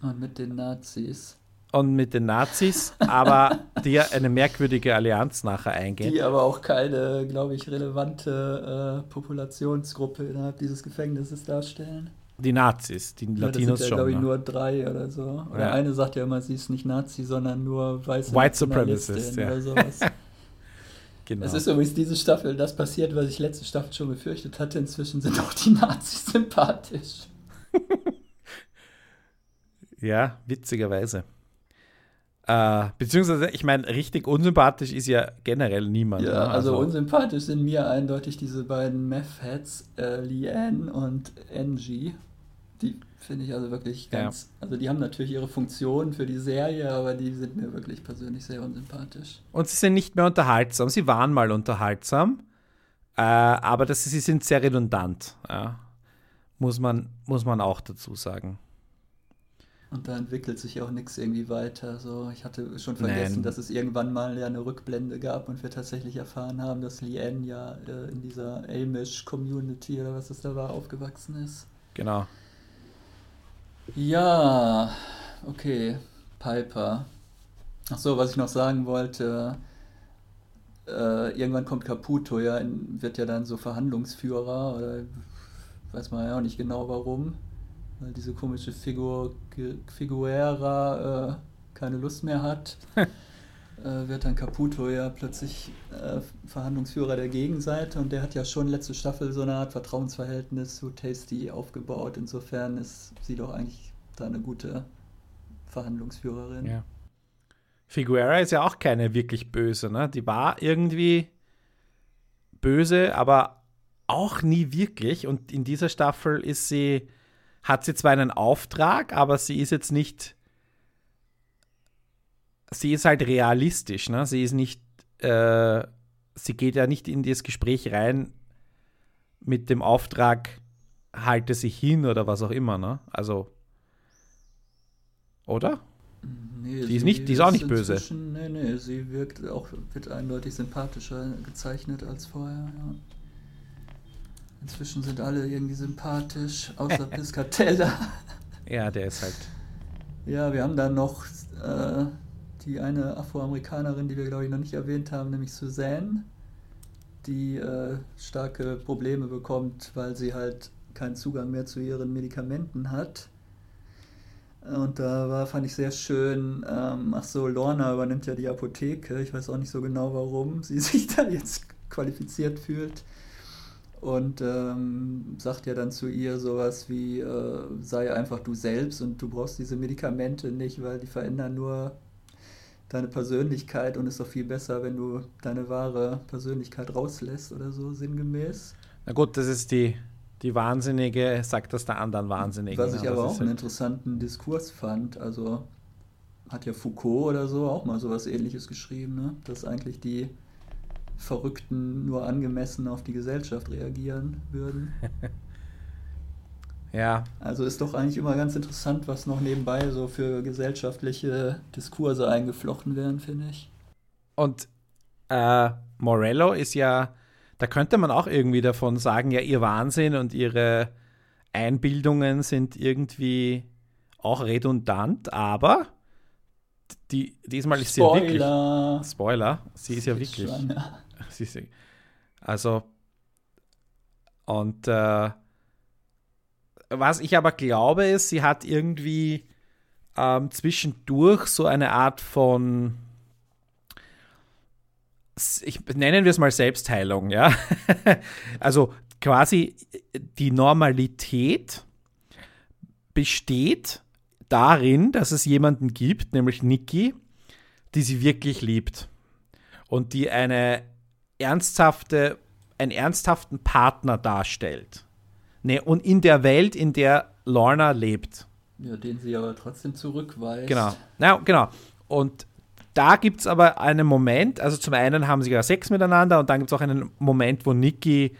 Und mit den Nazis und mit den Nazis, aber die eine merkwürdige Allianz nachher eingehen. Die aber auch keine, glaube ich, relevante äh, Populationsgruppe innerhalb dieses Gefängnisses darstellen. Die Nazis, die ja, Latinos das sind ja, glaube ich, nur drei oder so. Oder ja. eine sagt ja immer, sie ist nicht Nazi, sondern nur weiße White Supremacist, ja. oder sowas. genau. Es ist übrigens diese Staffel das passiert, was ich letzte Staffel schon befürchtet hatte. Inzwischen sind auch die Nazis sympathisch. ja, witzigerweise. Äh, beziehungsweise, ich meine, richtig unsympathisch ist ja generell niemand. Ja, ne? also, also, unsympathisch sind mir eindeutig diese beiden Meth-Heads, äh, Leanne und Angie. Die finde ich also wirklich ganz. Ja. Also, die haben natürlich ihre Funktion für die Serie, aber die sind mir wirklich persönlich sehr unsympathisch. Und sie sind nicht mehr unterhaltsam. Sie waren mal unterhaltsam, äh, aber das, sie sind sehr redundant. Ja. Muss, man, muss man auch dazu sagen. Und da entwickelt sich auch nichts irgendwie weiter. So, ich hatte schon vergessen, Nein. dass es irgendwann mal ja eine Rückblende gab und wir tatsächlich erfahren haben, dass Leanne ja äh, in dieser Amish-Community oder was es da war, aufgewachsen ist. Genau. Ja, okay. Piper. Ach so, was ich noch sagen wollte. Äh, irgendwann kommt Caputo, ja, wird ja dann so Verhandlungsführer oder weiß man ja auch nicht genau warum weil diese komische Figur, Figuera äh, keine Lust mehr hat, äh, wird dann Caputo ja plötzlich äh, Verhandlungsführer der Gegenseite und der hat ja schon letzte Staffel so eine Art Vertrauensverhältnis zu Tasty aufgebaut. Insofern ist sie doch eigentlich da eine gute Verhandlungsführerin. Ja. Figuera ist ja auch keine wirklich böse, ne? Die war irgendwie böse, aber auch nie wirklich. Und in dieser Staffel ist sie hat sie zwar einen Auftrag, aber sie ist jetzt nicht. Sie ist halt realistisch, ne? Sie ist nicht. Äh, sie geht ja nicht in das Gespräch rein mit dem Auftrag, halte sich hin oder was auch immer, ne? Also. Oder? Nee, die ist, nicht, die ist auch nicht böse. Nee, nee, sie wirkt auch, wird eindeutig sympathischer gezeichnet als vorher, ja. Inzwischen sind alle irgendwie sympathisch, außer Piscatella. Ja, der ist halt. Ja, wir haben dann noch äh, die eine Afroamerikanerin, die wir, glaube ich, noch nicht erwähnt haben, nämlich Suzanne, die äh, starke Probleme bekommt, weil sie halt keinen Zugang mehr zu ihren Medikamenten hat. Und da war, fand ich sehr schön, ähm, ach so, Lorna übernimmt ja die Apotheke. Ich weiß auch nicht so genau, warum sie sich da jetzt qualifiziert fühlt. Und ähm, sagt ja dann zu ihr sowas wie, äh, sei einfach du selbst und du brauchst diese Medikamente nicht, weil die verändern nur deine Persönlichkeit und ist doch viel besser, wenn du deine wahre Persönlichkeit rauslässt oder so, sinngemäß. Na gut, das ist die, die Wahnsinnige, sagt das der anderen Wahnsinnigen. Was ich aber auch einen interessanten Diskurs fand, also hat ja Foucault oder so auch mal sowas ähnliches geschrieben, ne? dass eigentlich die Verrückten nur angemessen auf die Gesellschaft reagieren würden. ja. Also ist doch eigentlich immer ganz interessant, was noch nebenbei so für gesellschaftliche Diskurse eingeflochten werden, finde ich. Und äh, Morello ist ja, da könnte man auch irgendwie davon sagen, ja, ihr Wahnsinn und ihre Einbildungen sind irgendwie auch redundant, aber die, diesmal ist Spoiler. sie ja wirklich. Spoiler, sie ist ja wirklich. Schwanger. Also, und äh, was ich aber glaube, ist, sie hat irgendwie ähm, zwischendurch so eine Art von, ich nennen wir es mal Selbstheilung, ja. also quasi die Normalität besteht darin, dass es jemanden gibt, nämlich Niki, die sie wirklich liebt und die eine ernsthafte, einen ernsthaften Partner darstellt. Ne, und in der Welt, in der Lorna lebt. Ja, den sie aber trotzdem zurückweist. Genau. Ja, genau. Und da gibt es aber einen Moment, also zum einen haben sie ja Sex miteinander und dann gibt es auch einen Moment, wo Nikki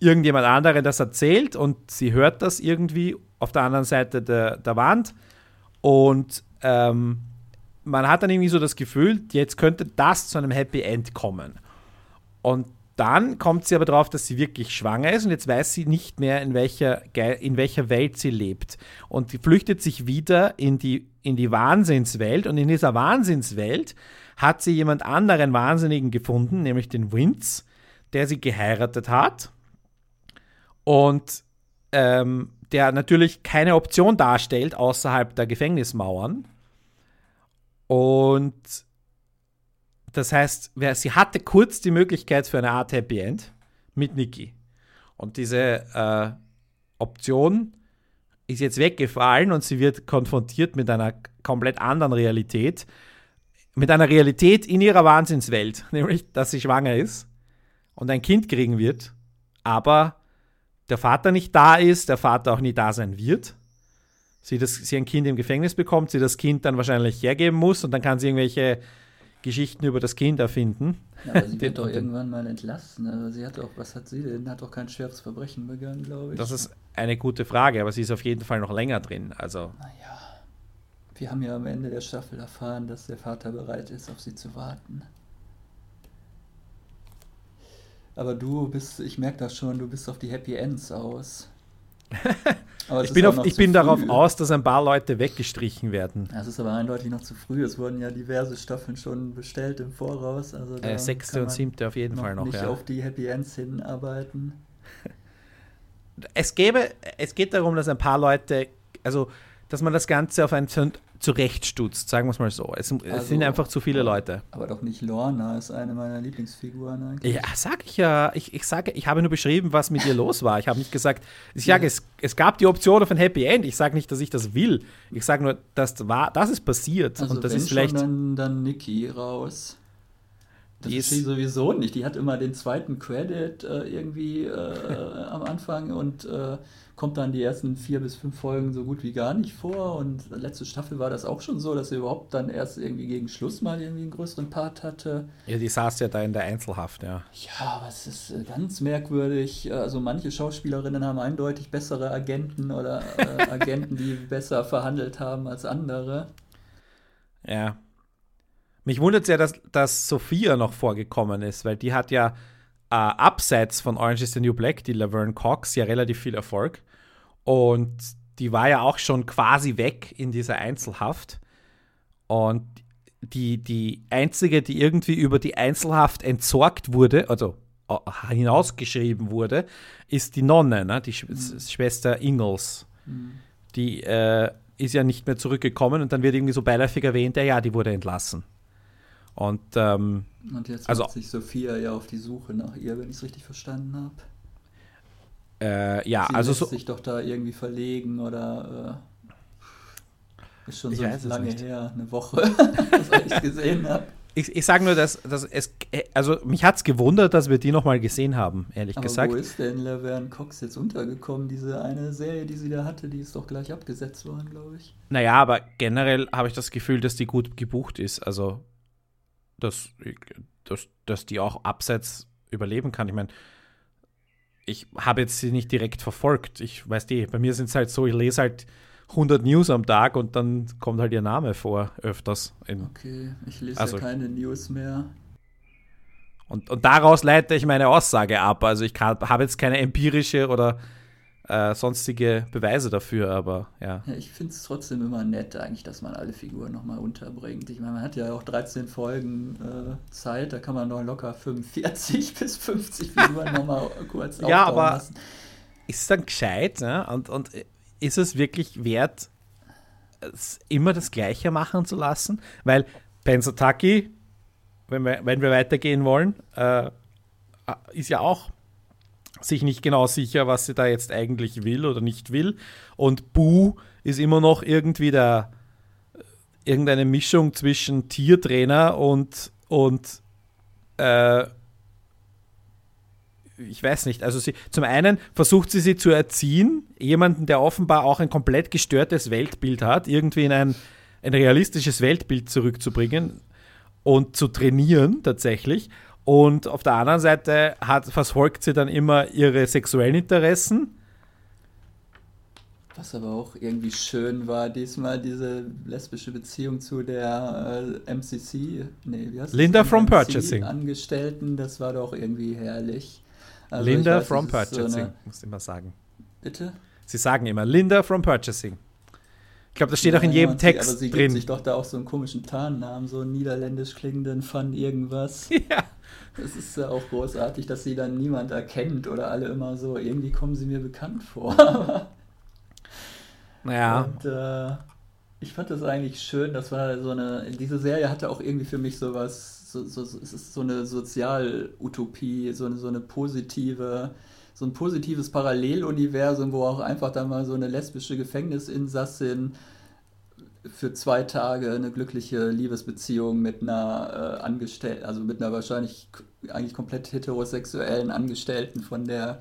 irgendjemand anderen das erzählt und sie hört das irgendwie auf der anderen Seite der, der Wand und ähm, man hat dann irgendwie so das Gefühl, jetzt könnte das zu einem Happy End kommen. Und dann kommt sie aber darauf, dass sie wirklich schwanger ist und jetzt weiß sie nicht mehr, in welcher, in welcher Welt sie lebt. Und sie flüchtet sich wieder in die, in die Wahnsinnswelt und in dieser Wahnsinnswelt hat sie jemand anderen Wahnsinnigen gefunden, nämlich den Winz, der sie geheiratet hat und ähm, der natürlich keine Option darstellt außerhalb der Gefängnismauern. Und das heißt, sie hatte kurz die Möglichkeit für eine Art Happy End mit Niki. Und diese äh, Option ist jetzt weggefallen und sie wird konfrontiert mit einer komplett anderen Realität. Mit einer Realität in ihrer Wahnsinnswelt, nämlich, dass sie schwanger ist und ein Kind kriegen wird, aber der Vater nicht da ist, der Vater auch nie da sein wird. Sie, das, sie ein Kind im Gefängnis bekommt, sie das Kind dann wahrscheinlich hergeben muss und dann kann sie irgendwelche Geschichten über das Kind erfinden. Ja, aber sie wird doch irgendwann mal entlassen. Also sie hat doch, was hat sie denn? Hat doch kein schweres Verbrechen begangen, glaube ich. Das ist eine gute Frage, aber sie ist auf jeden Fall noch länger drin. Also. Naja. Wir haben ja am Ende der Staffel erfahren, dass der Vater bereit ist, auf sie zu warten. Aber du bist, ich merke das schon, du bist auf die Happy Ends aus. ich bin, auf, ich bin darauf aus, dass ein paar Leute weggestrichen werden. Es ist aber eindeutig noch zu früh. Es wurden ja diverse Staffeln schon bestellt im Voraus. Also äh, sechste und siebte auf jeden noch Fall noch. Nicht ja. auf die Happy Ends hinarbeiten. Es, gäbe, es geht darum, dass ein paar Leute, also dass man das Ganze auf ein zurechtstutzt, sagen wir es mal so. Es, also, es, sind einfach zu viele Leute. Aber doch nicht Lorna ist eine meiner Lieblingsfiguren eigentlich. Ja, sag ich ja. Ich, ich sage, ich habe nur beschrieben, was mit ihr los war. Ich habe nicht gesagt, ich sage, ja. es, es gab die Option auf ein Happy End. Ich sage nicht, dass ich das will. Ich sage nur, das war, das ist passiert. Also und das ist vielleicht. Schon dann, dann Nikki raus. Das die ist sie sowieso nicht. Die hat immer den zweiten Credit äh, irgendwie äh, am Anfang und äh, kommt dann die ersten vier bis fünf Folgen so gut wie gar nicht vor. Und letzte Staffel war das auch schon so, dass sie überhaupt dann erst irgendwie gegen Schluss mal irgendwie einen größeren Part hatte. Ja, die saß ja da in der Einzelhaft, ja. Ja, aber es ist äh, ganz merkwürdig. Also manche Schauspielerinnen haben eindeutig bessere Agenten oder äh, Agenten, die besser verhandelt haben als andere. Ja. Mich wundert es ja, dass, dass Sophia noch vorgekommen ist, weil die hat ja äh, abseits von Orange is the New Black, die Laverne Cox, ja relativ viel Erfolg. Und die war ja auch schon quasi weg in dieser Einzelhaft. Und die, die einzige, die irgendwie über die Einzelhaft entsorgt wurde, also äh, hinausgeschrieben wurde, ist die Nonne, ne? die Sch mhm. Schwester Ingalls. Mhm. Die, äh, ist ja nicht mehr zurückgekommen und dann wird irgendwie so beiläufig erwähnt, ja, ja, die wurde entlassen. Und, ähm, und jetzt also, macht sich Sophia ja auf die Suche nach ihr, wenn ich es richtig verstanden habe. Äh, ja, Sie also lässt so. sich doch da irgendwie verlegen oder äh, ist schon so lange her, eine Woche, dass ich gesehen habe. Ich, ich sage nur, dass, dass es, also mich hat es gewundert, dass wir die nochmal gesehen haben, ehrlich Aber gesagt. wo ist denn Laverne Cox jetzt untergekommen? Diese eine Serie, die sie da hatte, die ist doch gleich abgesetzt worden, glaube ich. Naja, aber generell habe ich das Gefühl, dass die gut gebucht ist. Also, dass, dass, dass die auch abseits überleben kann. Ich meine, ich habe jetzt sie nicht direkt verfolgt. Ich weiß die, bei mir sind es halt so, ich lese halt 100 News am Tag und dann kommt halt ihr Name vor, öfters. Okay, ich lese Also- ja keine News mehr. und, und daraus leite ich meine Aussage ab. Also, ich habe jetzt keine empirische oder äh, sonstige Beweise dafür, aber ja. Ja, ich finde es trotzdem immer nett, eigentlich, dass man alle Figuren nochmal unterbringt. Ich meine, man hat ja auch 13 Folgen äh, Zeit, da kann man noch locker 45 bis 50 Figuren nochmal kurz Ja, aber- lassen. ist es dann gescheit ja? und, und ist es wirklich wert, es immer das Gleiche machen zu lassen? Weil Pensataki, wenn wir, wenn wir weitergehen wollen, äh, ist ja auch sich nicht genau sicher, was sie da jetzt eigentlich will oder nicht will. Und Bu ist immer noch irgendwie der irgendeine Mischung zwischen Tiertrainer und, und äh, ich weiß nicht, also sie, zum einen versucht sie sie zu erziehen, jemanden, der offenbar auch ein komplett gestörtes Weltbild hat, irgendwie in ein, ein realistisches Weltbild zurückzubringen und zu trainieren tatsächlich. Und auf der anderen Seite hat, verfolgt sie dann immer ihre sexuellen Interessen. Was aber auch irgendwie schön war, diesmal diese lesbische Beziehung zu der äh, MCC, nee, wie heißt das? Linda from MCC Purchasing. Angestellten, das war doch irgendwie herrlich. Also Linda weiß, from so Purchasing, eine- muss ich immer sagen. Bitte? Sie sagen immer Linda from Purchasing. Ich glaube, das steht auch in Ja, jedem Text aber sie drin. sich doch da auch so einen komischen Tarnnamen, so einen niederländisch klingenden Fun irgendwas. ja. Es ist ja auch großartig, dass sie dann niemand erkennt oder alle immer so, irgendwie kommen sie mir bekannt vor. Naja, Und äh, ich fand das eigentlich schön, das war so eine, diese Serie hatte auch irgendwie für mich sowas, so, so, so- es ist so eine Sozialutopie, so eine, so eine positive, so ein positives Paralleluniversum, wo auch einfach dann mal so eine lesbische Gefängnisinsassin für zwei Tage eine glückliche Liebesbeziehung mit einer äh, Angestellten, also mit einer wahrscheinlich eigentlich komplett heterosexuellen Angestellten von der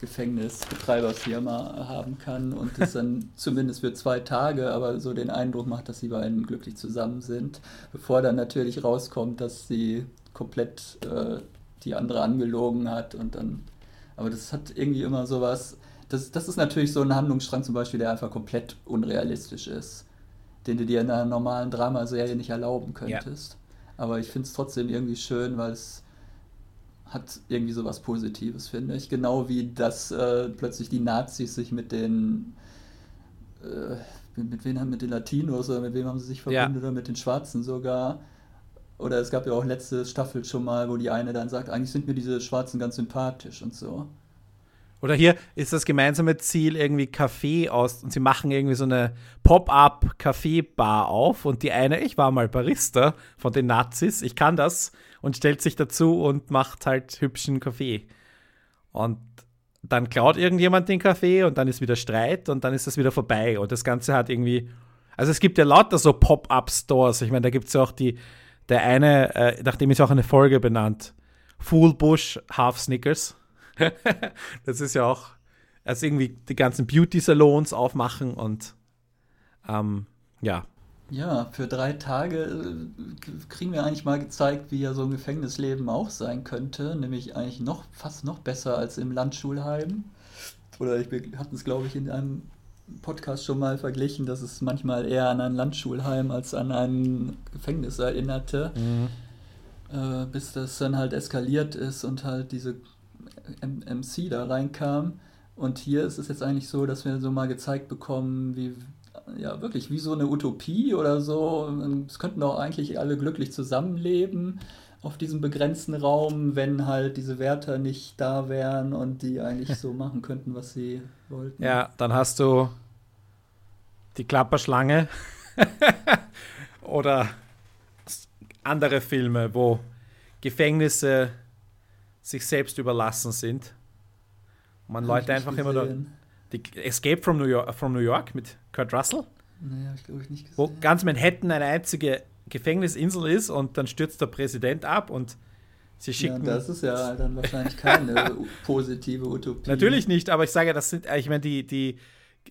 Gefängnisbetreiberfirma haben kann und es dann zumindest für zwei Tage aber so den Eindruck macht, dass die beiden glücklich zusammen sind, bevor dann natürlich rauskommt, dass sie komplett äh, die andere angelogen hat und dann, aber das hat irgendwie immer sowas, das, das ist natürlich so ein Handlungsstrang zum Beispiel, der einfach komplett unrealistisch ist, den du dir in einer normalen Dramaserie nicht erlauben könntest. Aber ich finde es trotzdem irgendwie schön, weil es hat irgendwie sowas Positives, finde ich. Genau wie dass äh, plötzlich die Nazis sich mit den äh, mit, mit wem haben mit den Latinos oder mit wem haben sie sich Ja. verbündet oder mit den Schwarzen sogar. Oder es gab ja auch letzte Staffel schon mal, wo die eine dann sagt, eigentlich sind mir diese Schwarzen ganz sympathisch und so. Oder hier ist das gemeinsame Ziel irgendwie Kaffee aus und sie machen irgendwie so eine Pop-up-Kaffee-Bar auf und die eine, ich war mal Barista von den Nazis, ich kann das und stellt sich dazu und macht halt hübschen Kaffee. Und dann klaut irgendjemand den Kaffee und dann ist wieder Streit und dann ist das wieder vorbei und das Ganze hat irgendwie, also es gibt ja lauter so Pop-up-Stores, ich meine, da gibt es ja auch die, der eine, äh, nachdem ist auch eine Folge benannt, Full Bush Half Snickers. das ist ja auch, also irgendwie die ganzen Beauty-Salons aufmachen und ähm, ja. Ja, für drei Tage äh, kriegen wir eigentlich mal gezeigt, wie ja so ein Gefängnisleben auch sein könnte, nämlich eigentlich noch fast noch besser als im Landschulheim. Oder ich, hatten es, glaube ich, in einem Podcast schon mal verglichen, dass es manchmal eher an ein Landschulheim als an ein Gefängnis erinnerte, äh, bis das dann halt eskaliert ist und halt diese M MC da reinkam. Und hier ist es jetzt eigentlich so, dass wir so mal gezeigt bekommen, wie ja wirklich wie so eine Utopie oder so. Es könnten auch eigentlich alle glücklich zusammenleben auf diesem begrenzten Raum, wenn halt diese Wärter nicht da wären und die eigentlich so machen könnten, was sie wollten. Ja, dann hast du Die Klapperschlange. Oder andere Filme, wo Gefängnisse sich selbst überlassen sind. Und man Leute einfach immer da. Die Escape from New, York, from New York mit Kurt Russell. Naja, ich glaube ich nicht gesehen. Wo ganz Manhattan eine einzige Gefängnisinsel ist und dann stürzt der Präsident ab und sie schicken. Ja, das ist ja dann wahrscheinlich keine positive Utopie. Natürlich nicht, aber ich sage, das sind, ich meine, die, die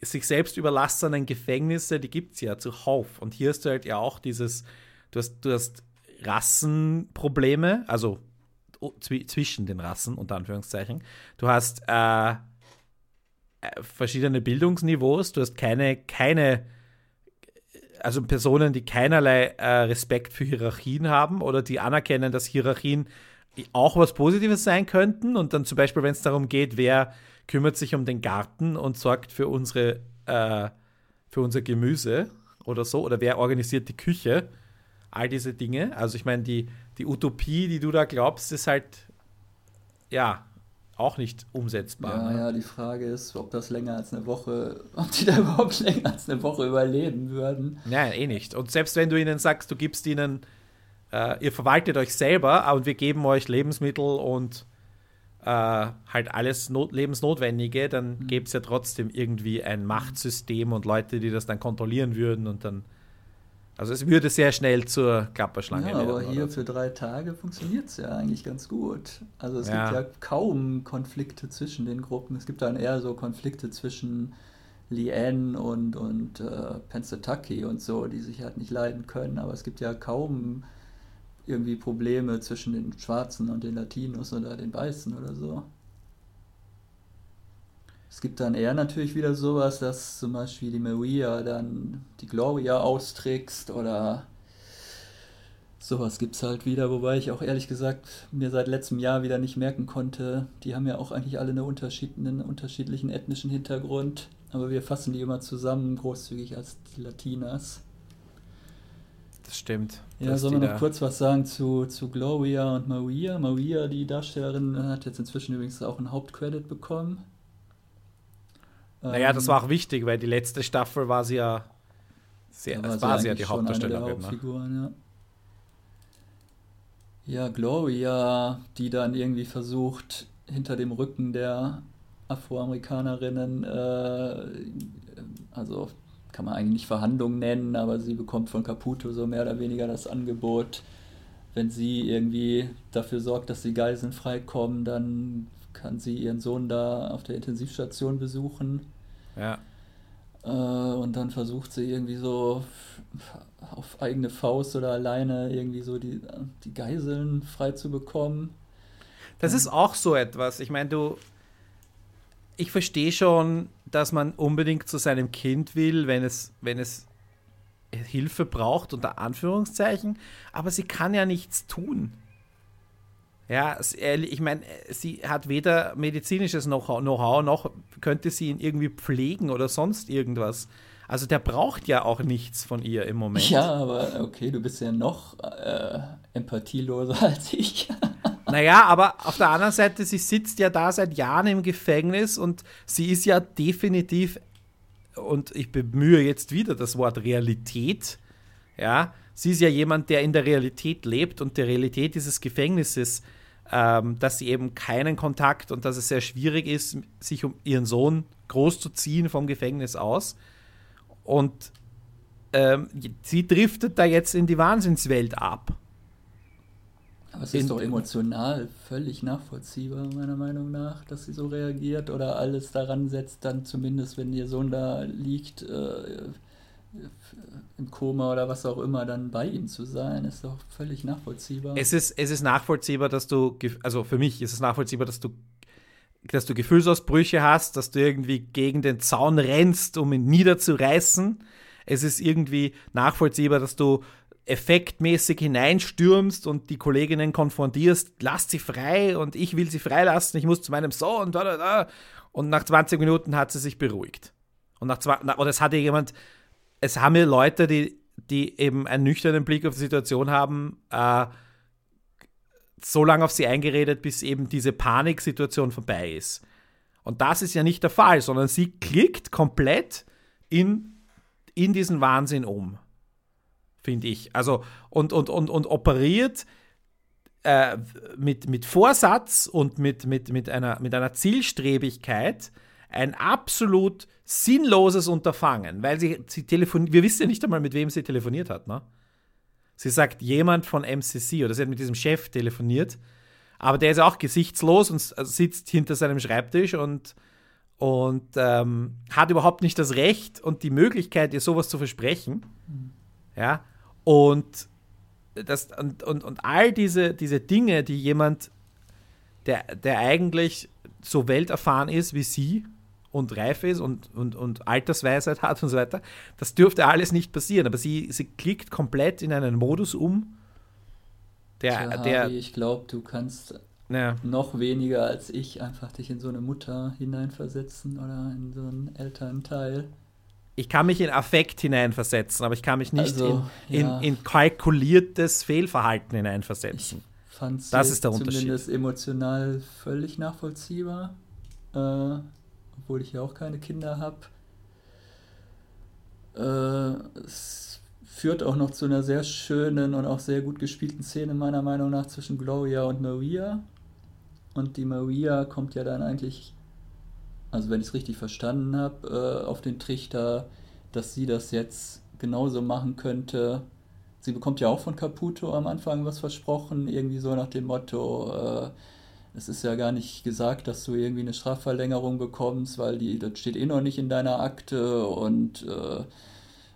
sich selbst überlassenen Gefängnisse, die gibt es ja zuhauf. Und hier hast du halt ja auch dieses, du hast, du hast Rassenprobleme, also zwischen den Rassen, unter Anführungszeichen. Du hast äh, äh, verschiedene Bildungsniveaus, du hast keine, keine, also Personen, die keinerlei äh, Respekt für Hierarchien haben oder die anerkennen, dass Hierarchien auch was Positives sein könnten. Und dann zum Beispiel, wenn es darum geht, wer kümmert sich um den Garten und sorgt für unsere, äh, für unser Gemüse oder so, oder wer organisiert die Küche, all diese Dinge. Also ich meine, die, die Utopie, die du da glaubst, ist halt ja auch nicht umsetzbar. Ja, ne? ja, die Frage ist, ob das länger als eine Woche, ob die da überhaupt länger als eine Woche überleben würden. Nein, eh nicht. Und selbst wenn du ihnen sagst, du gibst ihnen, äh, ihr verwaltet euch selber und wir geben euch Lebensmittel und äh, halt alles not Lebensnotwendige, dann mhm. gäbe es ja trotzdem irgendwie ein Machtsystem und Leute, die das dann kontrollieren würden und dann also es würde sehr schnell zur Klapperschlange ja, werden. Aber hier für drei Tage funktioniert es ja eigentlich ganz gut. Also es ja. gibt ja kaum Konflikte zwischen den Gruppen. Es gibt dann eher so Konflikte zwischen Lien und, und äh, Pensataki und so, die sich halt nicht leiden können. Aber es gibt ja kaum irgendwie Probleme zwischen den Schwarzen und den Latinos oder den Weißen oder so. Es gibt dann eher natürlich wieder sowas, dass zum Beispiel die Maria dann die Gloria austrickst oder sowas gibt es halt wieder, wobei ich auch ehrlich gesagt mir seit letztem Jahr wieder nicht merken konnte. Die haben ja auch eigentlich alle eine einen unterschiedlichen ethnischen Hintergrund, aber wir fassen die immer zusammen großzügig als die Latinas. Das stimmt. Ja, sollen wir noch kurz was sagen zu, zu Gloria und Maria? Maria, die Darstellerin, hat jetzt inzwischen übrigens auch einen Hauptcredit bekommen. Naja, das war auch wichtig, weil die letzte Staffel war sie ja sehr, war, war sie ja die Hauptdarstellerin. Ne? Ja. ja, Gloria, die dann irgendwie versucht, hinter dem Rücken der Afroamerikanerinnen, äh, also kann man eigentlich nicht Verhandlungen nennen, aber sie bekommt von Caputo so mehr oder weniger das Angebot, wenn sie irgendwie dafür sorgt, dass die Geiseln freikommen, dann kann sie ihren Sohn da auf der Intensivstation besuchen. Ja. Äh, und dann versucht sie irgendwie so auf eigene Faust oder alleine irgendwie so die, die Geiseln frei zu bekommen. Das ist auch so etwas. Ich meine, du, ich verstehe schon, dass man unbedingt zu seinem Kind will, wenn es, wenn es Hilfe braucht, unter Anführungszeichen, aber sie kann ja nichts tun. Ja, ich meine, sie hat weder medizinisches Know-how noch könnte sie ihn irgendwie pflegen oder sonst irgendwas. Also der braucht ja auch nichts von ihr im Moment. Ja, aber okay, du bist ja noch äh, empathieloser als ich. naja, aber auf der anderen Seite, sie sitzt ja da seit Jahren im Gefängnis und sie ist ja definitiv, und ich bemühe jetzt wieder das Wort Realität, ja, sie ist ja jemand, der in der Realität lebt und der Realität dieses Gefängnisses ähm, dass sie eben keinen Kontakt und dass es sehr schwierig ist, sich um ihren Sohn großzuziehen vom Gefängnis aus. Und ähm, sie driftet da jetzt in die Wahnsinnswelt ab. Aber es ist doch emotional völlig nachvollziehbar, meiner Meinung nach, dass sie so reagiert oder alles daran setzt, dann zumindest, wenn ihr Sohn da liegt, äh, im Koma oder was auch immer dann bei ihm zu sein, ist doch völlig nachvollziehbar. Es ist, es ist nachvollziehbar, dass du, also für mich ist es nachvollziehbar, dass du, dass du Gefühlsausbrüche hast, dass du irgendwie gegen den Zaun rennst, um ihn niederzureißen. Es ist irgendwie nachvollziehbar, dass du effektmäßig hineinstürmst und die Kolleginnen konfrontierst, lass sie frei und ich will sie freilassen, ich muss zu meinem Sohn, da, da, da. Und nach 20 Minuten hat sie sich beruhigt. Und nach zwei, oder es hatte jemand es haben ja Leute, die, die eben einen nüchternen Blick auf die Situation haben, äh, so lange auf sie eingeredet, bis eben diese Paniksituation vorbei ist. Und das ist ja nicht der Fall, sondern sie klickt komplett in, in diesen Wahnsinn um, finde ich. Also und, und, und, und operiert äh, mit, mit Vorsatz und mit, mit, mit, einer, mit einer Zielstrebigkeit ein absolut sinnloses Unterfangen, weil sie, sie telefoniert, wir wissen ja nicht einmal, mit wem sie telefoniert hat, ne? Sie sagt, jemand von MCC oder sie hat mit diesem Chef telefoniert, aber der ist auch gesichtslos und sitzt hinter seinem Schreibtisch und, und ähm, hat überhaupt nicht das Recht und die Möglichkeit, ihr sowas zu versprechen. Mhm. Ja, und, das, und, und, und all diese, diese Dinge, die jemand, der, der eigentlich so welterfahren ist wie sie, und reif ist und, und, und Altersweisheit hat und so weiter. Das dürfte alles nicht passieren, aber sie, sie klickt komplett in einen Modus um, der. Tja, der Harvey, ich glaube, du kannst ja. noch weniger als ich einfach dich in so eine Mutter hineinversetzen oder in so einen Elternteil. Ich kann mich in Affekt hineinversetzen, aber ich kann mich nicht also, in, ja. in, in, kalkuliertes Fehlverhalten hineinversetzen. Ich fand das ist der Unterschied. Zumindest emotional völlig nachvollziehbar. Äh, obwohl ich ja auch keine Kinder habe. Äh, es führt auch noch zu einer sehr schönen und auch sehr gut gespielten Szene meiner Meinung nach zwischen Gloria und Maria. Und die Maria kommt ja dann eigentlich, also wenn ich es richtig verstanden habe, äh, auf den Trichter, dass sie das jetzt genauso machen könnte. Sie bekommt ja auch von Caputo am Anfang was versprochen, irgendwie so nach dem Motto, äh, es ist ja gar nicht gesagt, dass du irgendwie eine Strafverlängerung bekommst, weil die, das steht eh noch nicht in deiner Akte und äh,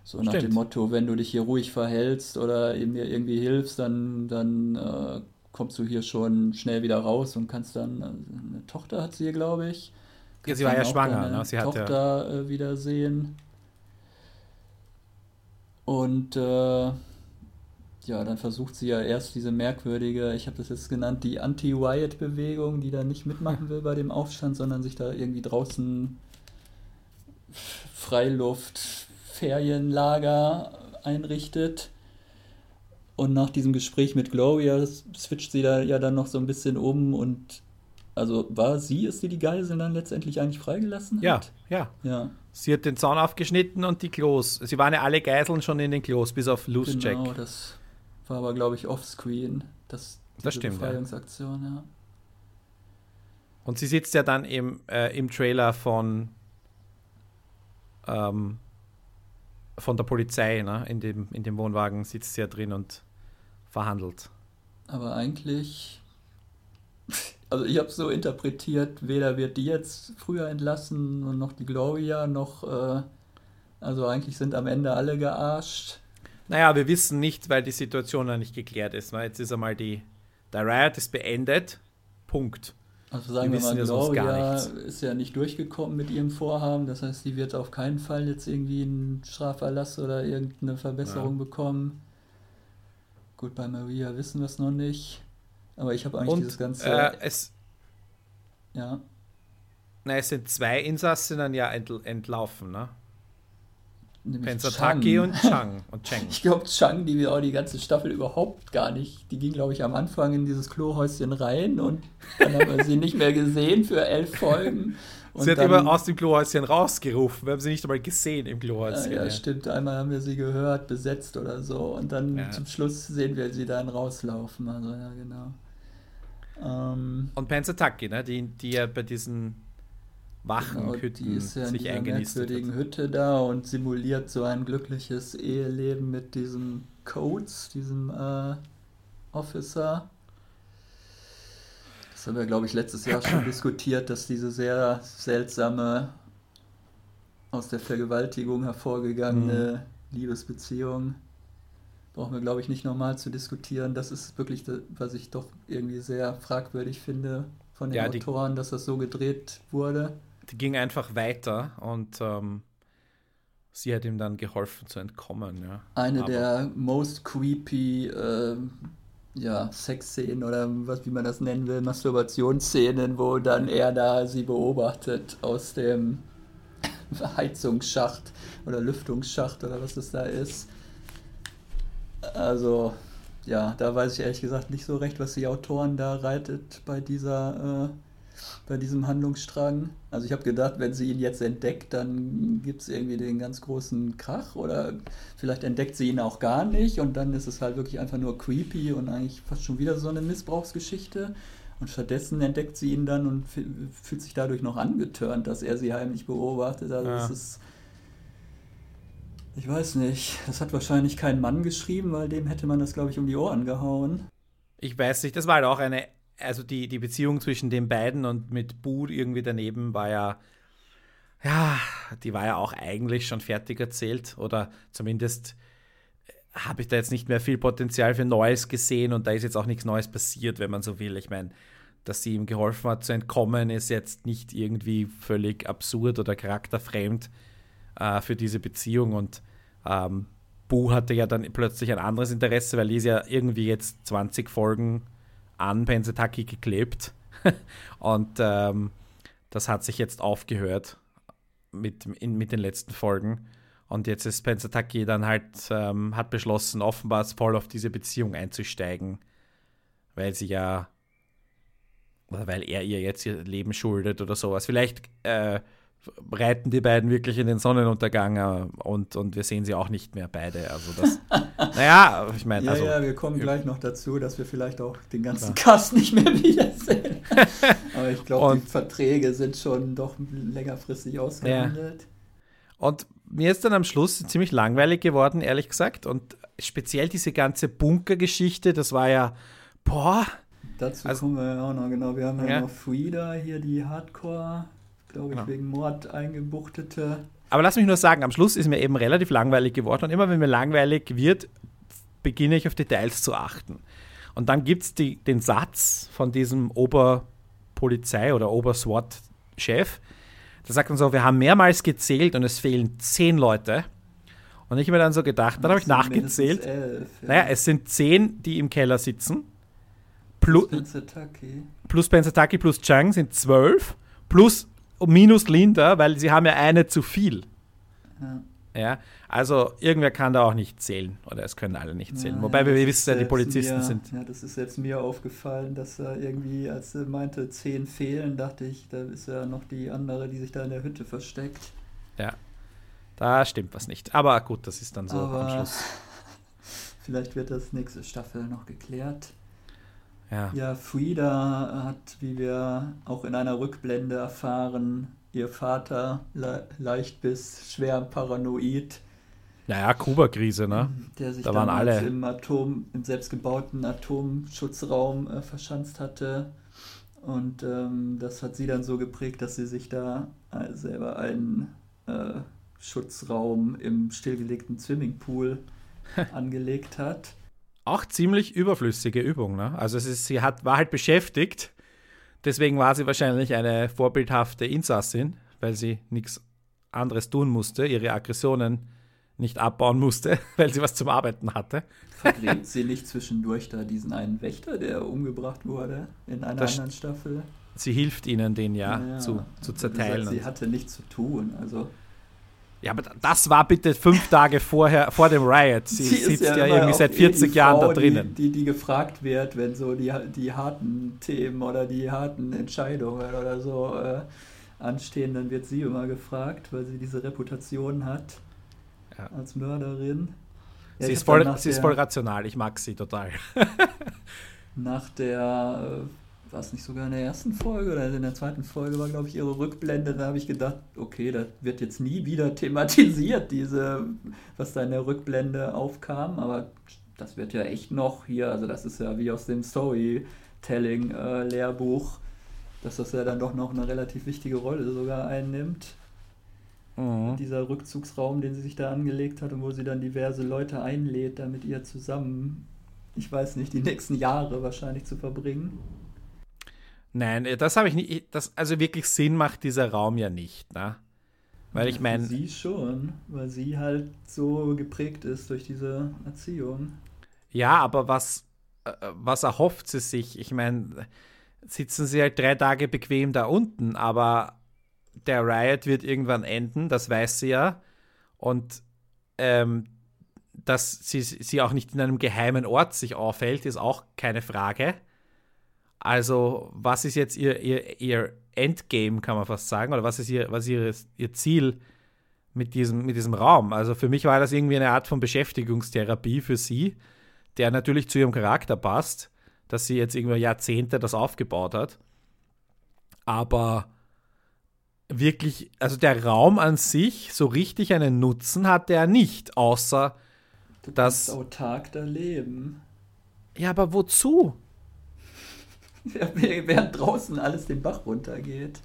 so Stimmt. nach dem Motto, wenn du dich hier ruhig verhältst oder mir irgendwie hilfst, dann, dann äh, kommst du hier schon schnell wieder raus und kannst dann, also eine Tochter hat sie hier, glaube ich. Ja, sie war ja schwanger, ne? sie Tochter ja. äh, wiedersehen. Und äh, ja, dann versucht sie ja erst diese merkwürdige, ich habe das jetzt genannt, die Anti-Riot-Bewegung, die da nicht mitmachen will bei dem Aufstand, sondern sich da irgendwie draußen Freiluft, Ferienlager einrichtet. Und nach diesem Gespräch mit Gloria switcht sie da ja dann noch so ein bisschen um und also war sie es, die die Geiseln dann letztendlich eigentlich freigelassen hat? Ja, ja. ja. Sie hat den Zaun aufgeschnitten und die Klos. Sie waren ja alle Geiseln schon in den Klos, bis auf Loose Jack. Genau, das war aber, glaube ich, offscreen. Das, das stimmt. Befreiungsaktion, ja. ja. Und sie sitzt ja dann im, äh, im Trailer von, ähm, von der Polizei, ne? in, dem, in dem Wohnwagen sitzt sie ja drin und verhandelt. Aber eigentlich, also ich habe es so interpretiert, weder wird die jetzt früher entlassen und noch die Gloria, noch, äh, also eigentlich sind am Ende alle gearscht. Naja, wir wissen nicht, weil die Situation noch nicht geklärt ist. Weil jetzt ist einmal die, der Riot ist beendet. Punkt. Also sagen wir, wir mal, ja Gloria ist ja nicht durchgekommen mit ihrem Vorhaben. Das heißt, sie wird auf keinen Fall jetzt irgendwie einen Straferlass oder irgendeine Verbesserung ja. bekommen. Gut, bei Maria wissen wir es noch nicht. Aber ich habe eigentlich Und, dieses ganze. Äh, es, ja. Na, es sind zwei Insassinnen ja entl entlaufen, ne? Pensataki und Chang. Und Cheng. ich glaube, Chang, die wir auch die ganze Staffel überhaupt gar nicht. Die ging, glaube ich, am Anfang in dieses Klohäuschen rein und dann haben wir sie nicht mehr gesehen für elf Folgen. Und sie hat dann, immer aus dem Klohäuschen rausgerufen. Wir haben sie nicht einmal gesehen im Klohäuschen. Ja, ja, stimmt. Einmal haben wir sie gehört, besetzt oder so. Und dann ja. zum Schluss sehen wir sie dann rauslaufen. Also, ja, genau. Ähm, und Pensataki, ne? die, die ja bei diesen Wachenhütten genau, die ist ja sich in merkwürdigen Hütte da und simuliert so ein glückliches Eheleben mit diesem Coates, diesem äh, Officer. Das haben wir, glaube ich, letztes Jahr schon diskutiert, dass diese sehr seltsame, aus der Vergewaltigung hervorgegangene mhm. Liebesbeziehung, brauchen wir, glaube ich, nicht nochmal zu diskutieren. Das ist wirklich, das, was ich doch irgendwie sehr fragwürdig finde von den ja, Autoren, dass das so gedreht wurde die ging einfach weiter und ähm, sie hat ihm dann geholfen zu entkommen. Ja. Eine Aber der most creepy äh, ja, Sexszenen oder was wie man das nennen will, Masturbationsszenen, wo dann er da sie beobachtet aus dem Heizungsschacht oder Lüftungsschacht oder was das da ist. Also, ja, da weiß ich ehrlich gesagt nicht so recht, was die Autoren da reitet bei dieser äh, bei diesem Handlungsstrang. Also ich habe gedacht, wenn sie ihn jetzt entdeckt, dann gibt es irgendwie den ganz großen Krach oder vielleicht entdeckt sie ihn auch gar nicht und dann ist es halt wirklich einfach nur creepy und eigentlich fast schon wieder so eine Missbrauchsgeschichte. Und stattdessen entdeckt sie ihn dann und fühlt sich dadurch noch angetörnt, dass er sie heimlich beobachtet. Also ja. das ist. Ich weiß nicht. Das hat wahrscheinlich kein Mann geschrieben, weil dem hätte man das, glaube ich, um die Ohren gehauen. Ich weiß nicht, das war halt auch eine also die, die Beziehung zwischen den beiden und mit Bud irgendwie daneben war ja, ja, die war ja auch eigentlich schon fertig erzählt oder zumindest äh, habe ich da jetzt nicht mehr viel Potenzial für Neues gesehen und da ist jetzt auch nichts Neues passiert, wenn man so will. Ich meine, dass sie ihm geholfen hat zu entkommen, ist jetzt nicht irgendwie völlig absurd oder charakterfremd äh, für diese Beziehung und ähm, Bu hatte ja dann plötzlich ein anderes Interesse, weil die ist ja irgendwie jetzt 20 Folgen an Pensataki geklebt. und ähm, das hat sich jetzt aufgehört mit, in, mit den letzten Folgen. Und jetzt ist Pensataki dann halt, ähm, hat beschlossen, offenbar voll auf diese Beziehung einzusteigen, weil sie ja, oder weil er ihr jetzt ihr Leben schuldet oder sowas. Vielleicht äh, reiten die beiden wirklich in den Sonnenuntergang äh, und, und wir sehen sie auch nicht mehr beide. Also das, naja, ich meine. Ja, also, ja, wir kommen gleich noch dazu, dass wir vielleicht auch den ganzen klar. Cast nicht mehr wiedersehen. Aber ich glaube, die Verträge sind schon doch längerfristig ausgehandelt. Ja. Und mir ist dann am Schluss ziemlich langweilig geworden, ehrlich gesagt. Und speziell diese ganze Bunkergeschichte, das war ja, boah. Dazu also, kommen wir ja auch noch, genau. Wir haben ja, ja noch Frieda hier, die Hardcore glaube ich, ja. wegen Mord eingebuchtete. Aber lass mich nur sagen, am Schluss ist mir eben relativ langweilig geworden und immer wenn mir langweilig wird, beginne ich auf Details zu achten. Und dann gibt es den Satz von diesem Oberpolizei- oder Oberswat-Chef, der sagt dann so, wir haben mehrmals gezählt und es fehlen zehn Leute. Und ich habe mir dann so gedacht, dann habe ich nachgezählt. Elf, ja. Naja, es sind zehn, die im Keller sitzen. Plus Pensataki. Plus Pensataki plus Chang sind zwölf. Plus minus Linda, weil sie haben ja eine zu viel. Ja. ja. Also irgendwer kann da auch nicht zählen oder es können alle nicht zählen. Ja, Wobei wir wissen ja, die Polizisten mir, sind. Ja, das ist jetzt mir aufgefallen, dass er irgendwie, als er meinte, zehn fehlen, dachte ich, da ist ja noch die andere, die sich da in der Hütte versteckt. Ja, da stimmt was nicht. Aber gut, das ist dann so Aber am Schluss. Vielleicht wird das nächste Staffel noch geklärt. Ja. ja, Frieda hat, wie wir auch in einer Rückblende erfahren, ihr Vater le leicht bis schwer paranoid. Naja, Kuba-Krise, ne? Der sich da waren alle im Atom, im selbstgebauten Atomschutzraum äh, verschanzt hatte. Und ähm, das hat sie dann so geprägt, dass sie sich da äh, selber einen äh, Schutzraum im stillgelegten Swimmingpool angelegt hat auch ziemlich überflüssige Übung. Ne? Also es ist, sie hat, war halt beschäftigt, deswegen war sie wahrscheinlich eine vorbildhafte Insassin, weil sie nichts anderes tun musste, ihre Aggressionen nicht abbauen musste, weil sie was zum Arbeiten hatte. Vergräbt sie nicht zwischendurch da diesen einen Wächter, der umgebracht wurde in einer das anderen Staffel? Sie hilft ihnen, den ja, ja zu, zu zerteilen. Gesagt, sie hatte nichts zu tun. Also ja, aber das war bitte fünf Tage vorher, vor dem Riot. Sie, Sie sitzt ja, ja irgendwie seit 40 Jahren Frau, da drinnen. Die, die, die, gefragt wird, wenn so die, die harten Themen oder die harten Entscheidungen oder so äh, anstehen, dann wird sie immer gefragt, weil sie diese Reputation hat ja. als Mörderin. Ja, sie, ist voll, sie der, ist voll rational, ich mag sie total. nach der äh, war es nicht sogar in der ersten Folge oder in der zweiten Folge war, glaube ich, ihre Rückblende. Da habe ich gedacht, okay, das wird jetzt nie wieder thematisiert, diese, was da in der Rückblende aufkam. Aber das wird ja echt noch hier, also das ist ja wie aus dem Storytelling-Lehrbuch, dass das ja dann doch noch eine relativ wichtige Rolle sogar einnimmt. Mhm. Dieser Rückzugsraum, den sie sich da angelegt hat und wo sie dann diverse Leute einlädt, damit ihr zusammen, ich weiß nicht, die nächsten Jahre wahrscheinlich zu verbringen. Nein, äh, das habe ich nicht. Das, also wirklich Sinn macht dieser Raum ja nicht, ne? Weil ich meine. Sie schon, weil sie halt so geprägt ist durch diese Erziehung. Ja, aber was, äh, was erhofft sie sich? Ich meine, sitzen sie halt drei Tage bequem da unten, aber der Riot wird irgendwann enden, das weiß sie ja. Und ähm, dass sie, sie auch nicht in einem geheimen Ort sich aufhält, ist auch keine Frage. Also, was ist jetzt ihr, ihr, ihr Endgame, kann man fast sagen, oder was ist ihr, was ihr, ihr Ziel mit diesem, mit diesem Raum? Also für mich war das irgendwie eine Art von Beschäftigungstherapie für sie, der natürlich zu ihrem Charakter passt, dass sie jetzt irgendwie Jahrzehnte das aufgebaut hat. Aber wirklich, also der Raum an sich, so richtig einen Nutzen hatte er nicht, außer Du dass. autark da leben. Ja, aber wozu? Während draußen alles den Bach runtergeht.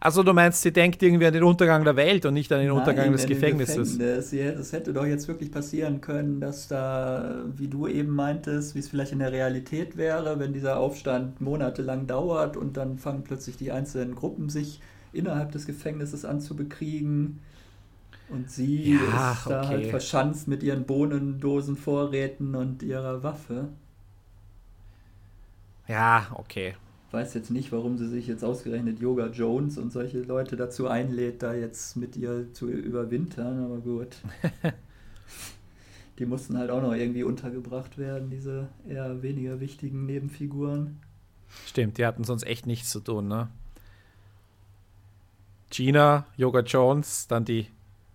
Also du meinst, sie denkt irgendwie an den Untergang der Welt und nicht an den Nein, Untergang des Gefängnisses. Gefängnis. Ja, Es hätte doch jetzt wirklich passieren können, dass da, wie du eben meintest, wie es vielleicht in der Realität wäre, wenn dieser Aufstand monatelang dauert und dann fangen plötzlich die einzelnen Gruppen sich innerhalb des Gefängnisses an zu bekriegen. Und sie Ja, ist da okay. halt verschanzt mit ihren Bohnendosenvorräten und ihrer Waffe. Ja, okay. weiß jetzt nicht, warum sie sich jetzt ausgerechnet Yoga Jones und solche Leute dazu einlädt, da jetzt mit ihr zu überwintern, aber gut. Die mussten halt auch noch irgendwie untergebracht werden, diese eher weniger wichtigen Nebenfiguren. Stimmt, die hatten sonst echt nichts zu tun, ne? Gina, Yoga Jones, dann die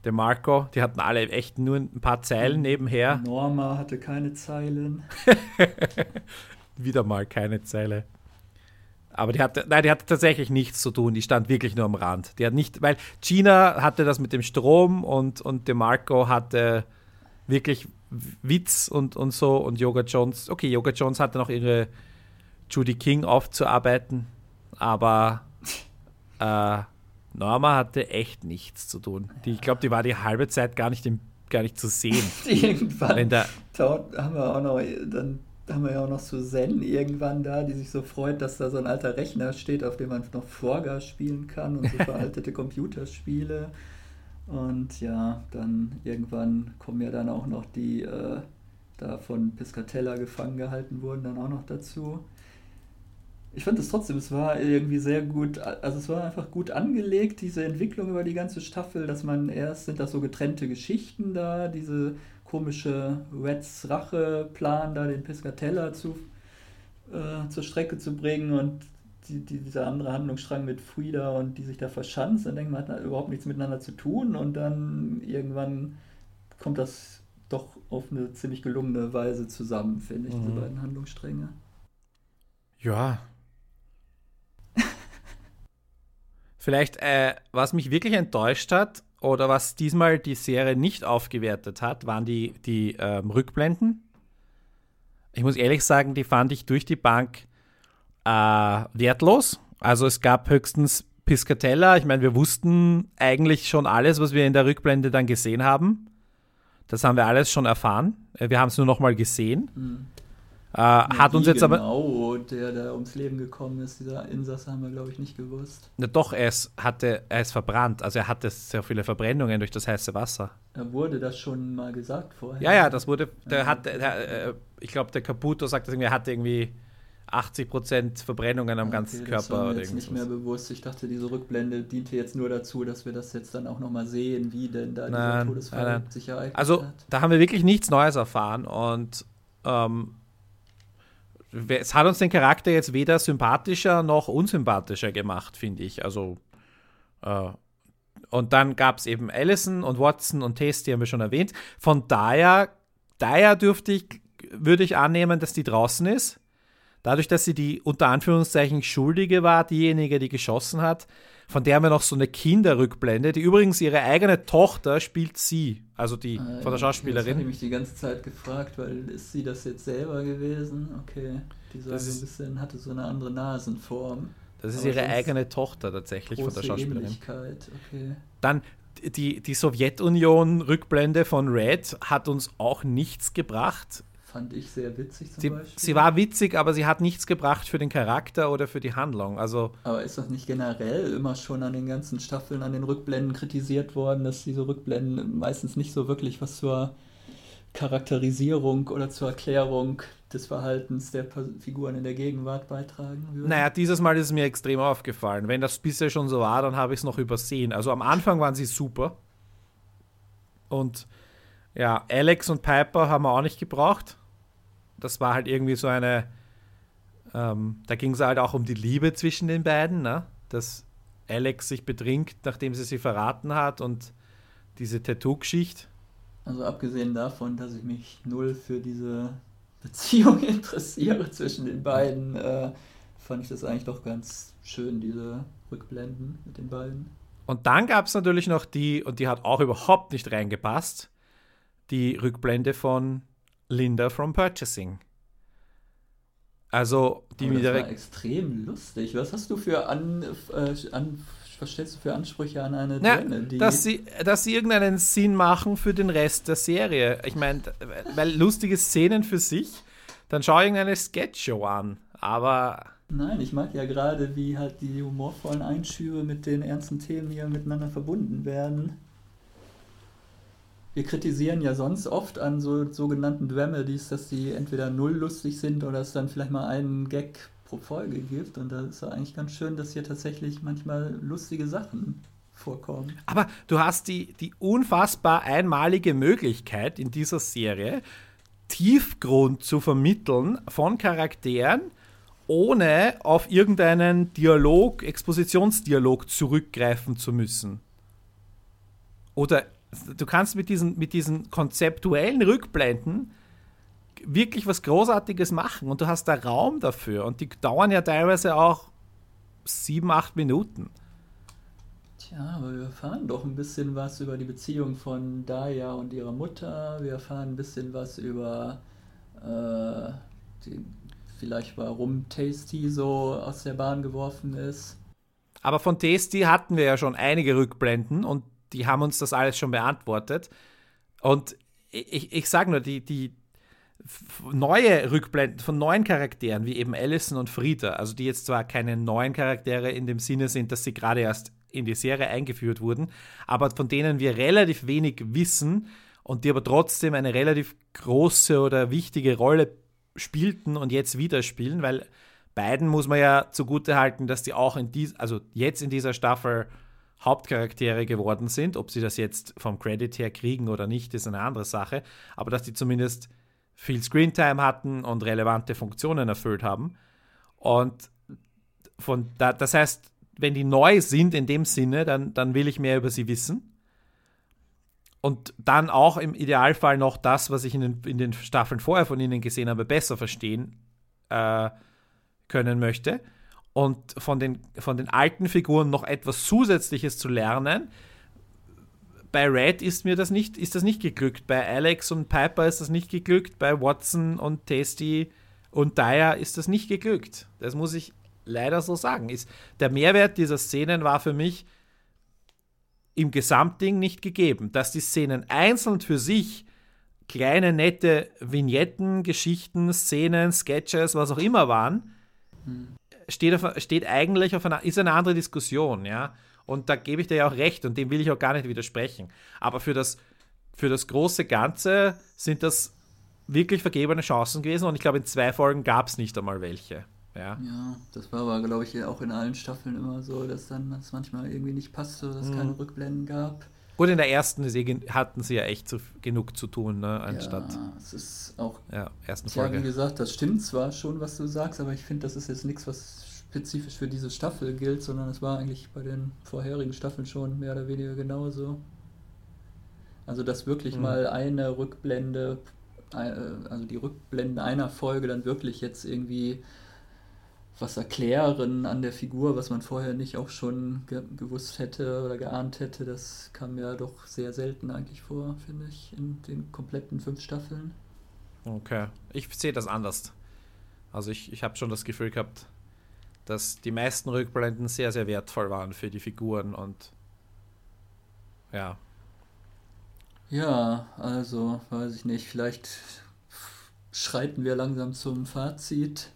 DeMarco, die hatten alle echt nur ein paar Zeilen nebenher. Norma hatte keine Zeilen. Wieder mal keine Zeile. Aber die hatte, nein, die hatte tatsächlich nichts zu tun. Die stand wirklich nur am Rand. Die hat nicht, weil Gina hatte das mit dem Strom und, und DeMarco hatte wirklich Witz und, und so und Yoga Jones. Okay, Yoga Jones hatte noch ihre Judy King aufzuarbeiten, aber äh, Norma hatte echt nichts zu tun. Die, ich glaube, die war die halbe Zeit gar nicht, im, gar nicht zu sehen. Irgendwann Wenn da, haben wir auch noch, dann haben wir ja auch noch Susanne irgendwann da, die sich so freut, dass da so ein alter Rechner steht, auf dem man noch Forga spielen kann und so veraltete Computerspiele. Und ja, dann irgendwann kommen ja dann auch noch die, äh, da von Piscatella gefangen gehalten wurden, dann auch noch dazu. Ich fand es trotzdem, es war irgendwie sehr gut, also es war einfach gut angelegt, diese Entwicklung über die ganze Staffel, dass man erst sind das so getrennte Geschichten da, diese komische Reds Rache-Plan, da den Piscatella zu, äh, zur Strecke zu bringen und die, die, dieser andere Handlungsstrang mit Frida und die sich da verschanzt, dann denkt man, hat überhaupt nichts miteinander zu tun und dann irgendwann kommt das doch auf eine ziemlich gelungene Weise zusammen, finde ich, diese Mhm. beiden Handlungsstränge. Ja. Vielleicht, äh, was mich wirklich enttäuscht hat oder was diesmal die Serie nicht aufgewertet hat, waren die, die ähm, Rückblenden. Ich muss ehrlich sagen, die fand ich durch die Bank äh, wertlos. Also es gab höchstens Piscatella. Ich meine, wir wussten eigentlich schon alles, was wir in der Rückblende dann gesehen haben. Das haben wir alles schon erfahren. Äh, Wir haben es nur noch mal gesehen. Mhm. Äh, hat uns jetzt aber genau der da ums Leben gekommen ist, dieser Insasse, haben wir, glaube ich, nicht gewusst. Na doch, er ist, hatte, er ist verbrannt. Also er hatte sehr viele Verbrennungen durch das heiße Wasser. Da wurde das schon mal gesagt vorher. Ja, ja, das wurde, der Ja, hat, der, äh, ich glaube, der Caputo sagt das irgendwie, er hatte irgendwie 80% Verbrennungen am Okay, ganzen das war Körper. mir jetzt nicht mehr bewusst. Ich dachte, diese Rückblende diente jetzt nur dazu, dass wir das jetzt dann auch nochmal sehen, wie denn da Nein, dieser Todesfall nein, nein. sich ereignet Also hat. da haben wir wirklich nichts Neues erfahren und ähm, es hat uns den Charakter jetzt weder sympathischer noch unsympathischer gemacht, finde ich. Also äh, und dann gab es eben Allison und Watson und Tasty, haben wir schon erwähnt. Von daher, daher dürfte ich, würde ich annehmen, dass die draußen ist. Dadurch, dass sie die unter Anführungszeichen Schuldige war, diejenige, die geschossen hat, von der haben wir noch so eine Kinderrückblende, die übrigens ihre eigene Tochter spielt sie, also die Äh, von der habe ich Schauspielerin. mich die ganze Zeit gefragt, weil ist sie das jetzt selber gewesen? Okay. Die sah so ein ist- bisschen, hatte so eine andere Nasenform. Das ist aber ihre eigene Tochter tatsächlich von der Schauspielerin. Okay. Dann die, die Sowjetunion-Rückblende von Red hat uns auch nichts gebracht. Fand ich sehr witzig zum Sie, Beispiel. sie war witzig, aber sie hat nichts gebracht für den Charakter oder für die Handlung. Also, Aber ist das nicht generell immer schon an den ganzen Staffeln, an den Rückblenden kritisiert worden, dass diese Rückblenden meistens nicht so wirklich was zur Charakterisierung oder zur Erklärung des Verhaltens der Figuren in der Gegenwart beitragen würden? naja, dieses Mal ist es mir extrem aufgefallen. Wenn das bisher schon so war, dann habe ich es noch übersehen. Also am Anfang waren sie super. Und ja, Alex und Piper haben wir auch nicht gebraucht. Das war halt irgendwie so eine, ähm, da ging es halt auch um die Liebe zwischen den beiden, ne? dass Alex sich betrinkt, nachdem sie sie verraten hat und diese Tattoo-Geschichte. Also abgesehen davon, dass ich mich null für diese Beziehung interessiere zwischen den beiden, äh, fand ich das eigentlich doch ganz schön, diese Rückblenden mit den beiden. Und dann gab es natürlich noch die, und die hat auch überhaupt nicht reingepasst, die Rückblende von Linda from Purchasing. Also die Aber mir das direkt. war extrem lustig. Was hast du für an, äh, an was stellst du für Ansprüche an eine Ja, die dass sie, dass sie irgendeinen Sinn machen für den Rest der Serie. Ich meine, weil lustige Szenen für sich, dann schau irgendeine Sketchshow an. Aber Nein, ich mag ja gerade, wie halt die humorvollen Einschübe mit den ernsten Themen hier miteinander verbunden werden. Wir kritisieren ja sonst oft an so sogenannten Dramedies, dass die entweder null lustig sind oder es dann vielleicht mal einen Gag pro Folge gibt. Und da ist ja eigentlich ganz schön, dass hier tatsächlich manchmal lustige Sachen vorkommen. Aber du hast die, die unfassbar einmalige Möglichkeit in dieser Serie, Tiefgrund zu vermitteln von Charakteren, ohne auf irgendeinen Dialog, Expositionsdialog zurückgreifen zu müssen. Oder du kannst mit diesen, mit diesen konzeptuellen Rückblenden wirklich was Großartiges machen und du hast da Raum dafür und die dauern ja teilweise auch sieben, acht Minuten. Tja, aber wir erfahren doch ein bisschen was über die Beziehung von Daya und ihrer Mutter. Wir erfahren ein bisschen was über äh, die, vielleicht warum Tasty so aus der Bahn geworfen ist. Aber von Tasty hatten wir ja schon einige Rückblenden und die haben uns das alles schon beantwortet. Und ich, ich sage nur, die, die neue Rückblenden von neuen Charakteren, wie eben Allison und Frieda, also die jetzt zwar keine neuen Charaktere in dem Sinne sind, dass sie gerade erst in die Serie eingeführt wurden, aber von denen wir relativ wenig wissen und die aber trotzdem eine relativ große oder wichtige Rolle spielten und jetzt wieder spielen, weil beiden muss man ja zugute halten, dass die auch in dies, also jetzt in dieser Staffel Hauptcharaktere geworden sind. Ob sie das jetzt vom Credit her kriegen oder nicht, ist eine andere Sache. Aber dass die zumindest viel Screentime hatten und relevante Funktionen erfüllt haben. Und von da, das heißt, wenn die neu sind in dem Sinne, dann, dann will ich mehr über sie wissen. Und dann auch im Idealfall noch das, was ich in den, in den Staffeln vorher von ihnen gesehen habe, besser verstehen äh, können möchte. Und von den, von den alten Figuren noch etwas Zusätzliches zu lernen. Bei Red ist mir das nicht, ist das nicht geglückt. Bei Alex und Piper ist das nicht geglückt. Bei Watson und Tasty und Dyer ist das nicht geglückt. Das muss ich leider so sagen. Ist, der Mehrwert dieser Szenen war für mich im Gesamtding nicht gegeben. Dass die Szenen einzeln für sich kleine, nette Vignetten, Geschichten, Szenen, Sketches, was auch immer waren, hm. Steht, auf, steht eigentlich auf einer, ist eine andere Diskussion, ja. Und da gebe ich dir ja auch recht und dem will ich auch gar nicht widersprechen. Aber für das, für das große Ganze sind das wirklich vergebene Chancen gewesen und ich glaube, in zwei Folgen gab es nicht einmal welche. Ja. ja, das war aber, glaube ich, auch in allen Staffeln immer so, dass dann das manchmal irgendwie nicht passte, dass es mhm. keine Rückblenden gab. Gut, in der ersten hatten sie ja echt zu, genug zu tun, ne, anstatt. Ja, es ist auch. Ja, ersten Tja, Folge. wie gesagt, das stimmt zwar schon, was du sagst, aber ich finde, das ist jetzt nichts, was spezifisch für diese Staffel gilt, sondern es war eigentlich bei den vorherigen Staffeln schon mehr oder weniger genauso. Also, dass wirklich mhm. mal eine Rückblende, äh, also die Rückblenden einer Folge dann wirklich jetzt irgendwie was erklären an der Figur, was man vorher nicht auch schon ge gewusst hätte oder geahnt hätte, das kam ja doch sehr selten eigentlich vor, finde ich, in den kompletten fünf Staffeln. Okay, ich sehe das anders. Also ich, ich habe schon das Gefühl gehabt, dass die meisten Rückblenden sehr, sehr wertvoll waren für die Figuren und ja. Ja, also weiß ich nicht, vielleicht schreiten wir langsam zum Fazit.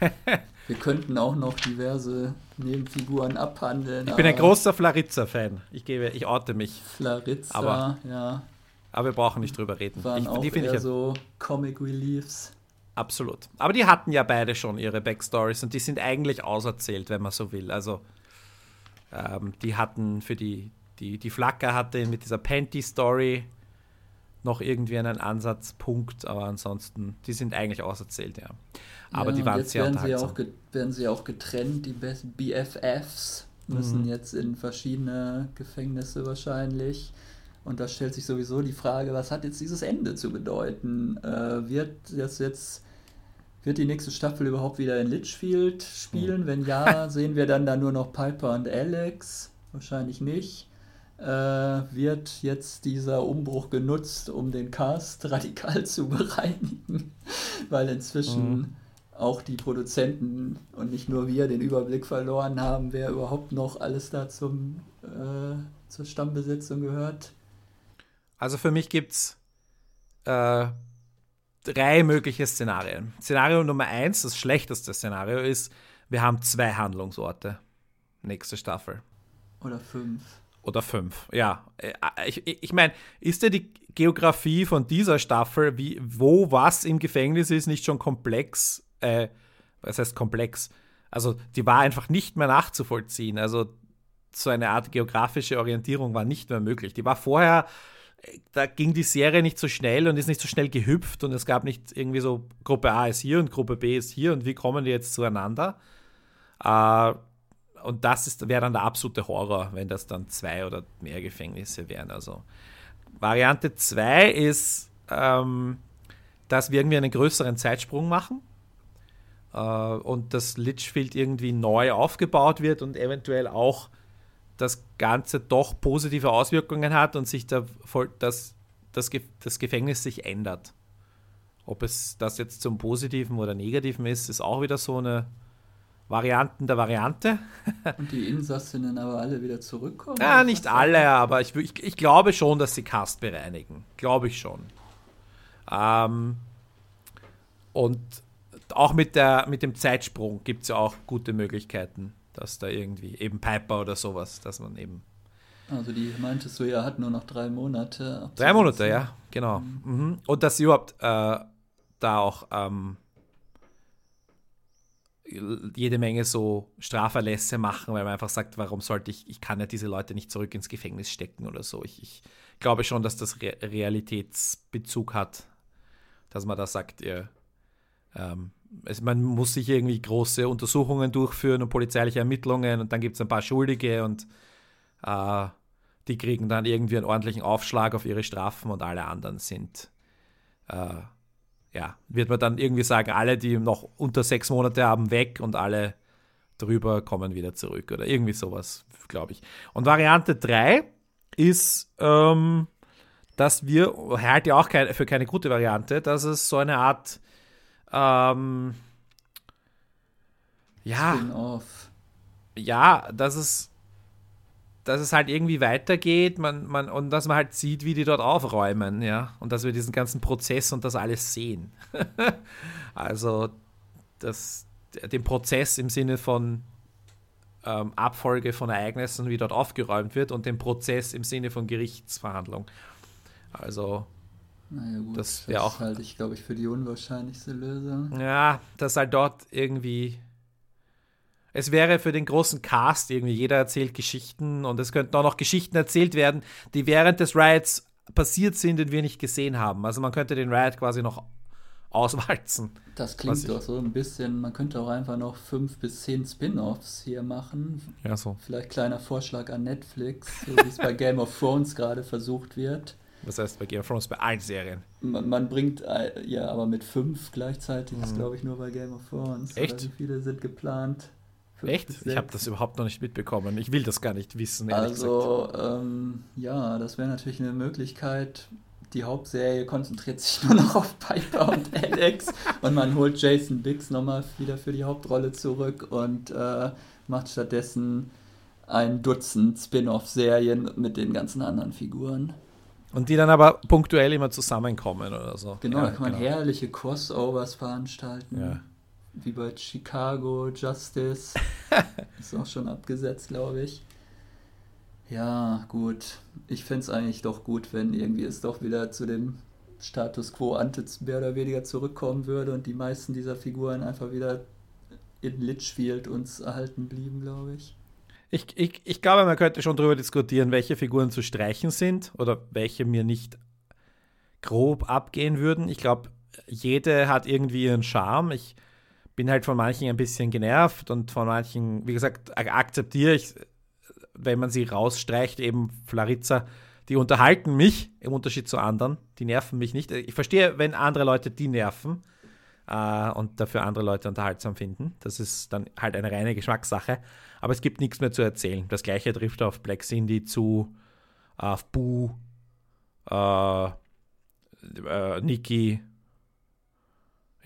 Wir könnten auch noch diverse Nebenfiguren abhandeln. Ich bin ein großer Flaritza-Fan. Ich gebe, ich orte mich. Flaritza, aber, ja. Aber wir brauchen nicht drüber reden. Waren ich, auch die eher ich so Comic Reliefs. Absolut. Aber die hatten ja beide schon ihre Backstories und die sind eigentlich auserzählt, wenn man so will. Also ähm, die hatten für die, die, die Flacker hatte mit dieser Panty-Story noch irgendwie einen Ansatzpunkt, aber ansonsten, die sind eigentlich auserzählt, ja. Aber ja, die waren jetzt sehr werden sie, auch werden sie auch getrennt, die BFFs müssen Mhm. jetzt in verschiedene Gefängnisse wahrscheinlich. Und da stellt sich sowieso die Frage, was hat jetzt dieses Ende zu bedeuten? Äh, wird das jetzt, wird die nächste Staffel überhaupt wieder in Litchfield spielen? Wenn ja, sehen wir dann da nur noch Piper und Alex? Wahrscheinlich nicht. Äh, wird jetzt dieser Umbruch genutzt, um den Cast radikal zu bereinigen? Weil inzwischen Mhm. auch die Produzenten und nicht nur wir den Überblick verloren haben, wer überhaupt noch alles da zum, äh, zur Stammbesetzung gehört. Also für mich gibt es äh, drei mögliche Szenarien. Szenario Nummer eins, das schlechteste Szenario, ist, wir haben zwei Handlungsorte. Nächste Staffel. Oder fünf. Oder fünf, ja. Äh, Ich, ich, ich meine, ist ja die Geografie von dieser Staffel, wie, wo was im Gefängnis ist, nicht schon komplex? Äh, was heißt komplex? Also, die war einfach nicht mehr nachzuvollziehen. Also, so eine Art geografische Orientierung war nicht mehr möglich. Die war vorher, äh, da ging die Serie nicht so schnell und ist nicht so schnell gehüpft und es gab nicht irgendwie so, Gruppe A ist hier und Gruppe B ist hier und wie kommen die jetzt zueinander? Äh, und das wäre dann der absolute Horror, wenn das dann zwei oder mehr Gefängnisse wären. Also Variante 2 ist, ähm, dass wir irgendwie einen größeren Zeitsprung machen äh, und das Litchfield irgendwie neu aufgebaut wird und eventuell auch das Ganze doch positive Auswirkungen hat und sich voll, das, das, das Gefängnis sich ändert. Ob es das jetzt zum Positiven oder Negativen ist, ist auch wieder so eine Varianten der Variante. Und die Insassinnen aber alle wieder zurückkommen? Ja, nicht alle, aber ich, ich, ich glaube schon, dass sie Cast bereinigen. Glaube ich schon. Ähm, und auch mit, der, mit dem Zeitsprung gibt es ja auch gute Möglichkeiten, dass da irgendwie eben Piper oder sowas, dass man eben. Also die meintest du, ja, hat nur noch drei Monate. Drei Monate, ja, genau. Mhm. Und dass sie überhaupt äh, da auch ähm, jede Menge so Straferlässe machen, weil man einfach sagt, warum sollte ich, ich kann ja diese Leute nicht zurück ins Gefängnis stecken oder so. Ich, ich glaube schon, dass das Re Realitätsbezug hat, dass man da sagt, ihr, ähm, es, man muss sich irgendwie große Untersuchungen durchführen und polizeiliche Ermittlungen und dann gibt es ein paar Schuldige und äh, die kriegen dann irgendwie einen ordentlichen Aufschlag auf ihre Strafen und alle anderen sind äh, ja, wird man dann irgendwie sagen, alle, die noch unter sechs Monate haben, weg und alle drüber kommen wieder zurück oder irgendwie sowas, glaube ich. Und Variante 3 ist, ähm, dass wir, halte ja auch keine, für keine gute Variante, dass es so eine Art, ähm, ja, ja, dass es, dass es halt irgendwie weitergeht man, man, und dass man halt sieht, wie die dort aufräumen, ja, und dass wir diesen ganzen Prozess und das alles sehen. also das, den Prozess im Sinne von ähm, Abfolge von Ereignissen, wie dort aufgeräumt wird, und den Prozess im Sinne von Gerichtsverhandlung. Also Naja gut, Das das, auch- halte ich, glaube ich, für die unwahrscheinlichste Lösung. Ja, dass halt dort irgendwie. Es wäre für den großen Cast irgendwie, jeder erzählt Geschichten und es könnten auch noch Geschichten erzählt werden, die während des Riots passiert sind und wir nicht gesehen haben. Also man könnte den Riot quasi noch auswalzen. Das Was klingt doch so ein bisschen, man könnte auch einfach noch fünf bis zehn Spin-offs hier machen. Ja, so. Vielleicht kleiner Vorschlag an Netflix, so wie es bei Game of Thrones gerade versucht wird. Das heißt bei Game of Thrones bei allen Serien. Man, man bringt, äh, ja, aber mit fünf gleichzeitig ist, glaube ich, nur bei Game of Thrones. Mhm. Echt? Oder wie viele sind geplant? Echt? Ich habe das überhaupt noch nicht mitbekommen. Ich will das gar nicht wissen, ehrlich gesagt. Also, ähm, ja, das wäre natürlich eine Möglichkeit. Die Hauptserie konzentriert sich nur noch auf Piper und Alex und man holt Jason Biggs nochmal wieder für die Hauptrolle zurück und äh, macht stattdessen ein Dutzend Spin-off-Serien mit den ganzen anderen Figuren. Und die dann aber punktuell immer zusammenkommen oder so. Genau, ja, da kann man herrliche Crossovers veranstalten. Ja. Wie bei Chicago, Justice. ist auch schon abgesetzt, glaube ich. Ja, gut. Ich fände es eigentlich doch gut, wenn irgendwie es doch wieder zu dem Status quo ante mehr oder weniger zurückkommen würde und die meisten dieser Figuren einfach wieder in Litchfield uns erhalten blieben, glaube ich. Ich, ich, ich glaube, man könnte schon darüber diskutieren, welche Figuren zu streichen sind oder welche mir nicht grob abgehen würden. Ich glaube, jede hat irgendwie ihren Charme. Ich bin halt von manchen ein bisschen genervt und von manchen, wie gesagt, akzeptiere ich, wenn man sie rausstreicht, eben Flarizza, die unterhalten mich im Unterschied zu anderen. Die nerven mich nicht. Ich verstehe, wenn andere Leute die nerven äh, und dafür andere Leute unterhaltsam finden. Das ist dann halt eine reine Geschmackssache. Aber es gibt nichts mehr zu erzählen. Das gleiche trifft auf Black Cindy zu, auf Boo, äh, äh, Niki.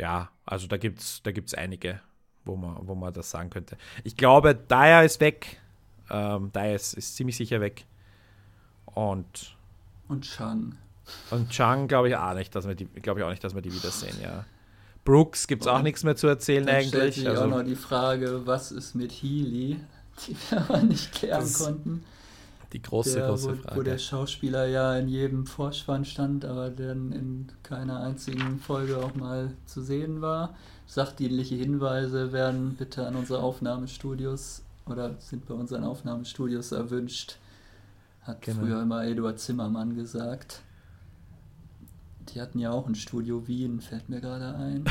Ja, also da gibt es da gibt's einige, wo man, wo man das sagen könnte. Ich glaube, Daya ist weg. Ähm, Daya ist, ist ziemlich sicher weg. Und. Und Chang. Und Chang glaube ich auch nicht, dass wir die, glaube ich auch nicht, dass wir die wiedersehen, ja. Brooks gibt es auch nichts mehr zu erzählen dann eigentlich. Stellt sich also, auch noch die Frage, was ist mit Healy, die wir aber nicht klären konnten. Die große, der, große wo, Frage. wo der Schauspieler ja in jedem Vorspann stand, aber dann in keiner einzigen Folge auch mal zu sehen war. Sachdienliche Hinweise werden bitte an unsere Aufnahmestudios oder sind bei unseren Aufnahmestudios erwünscht. Hat Genau. früher immer Eduard Zimmermann gesagt. Die hatten ja auch ein Studio Wien, fällt mir gerade ein.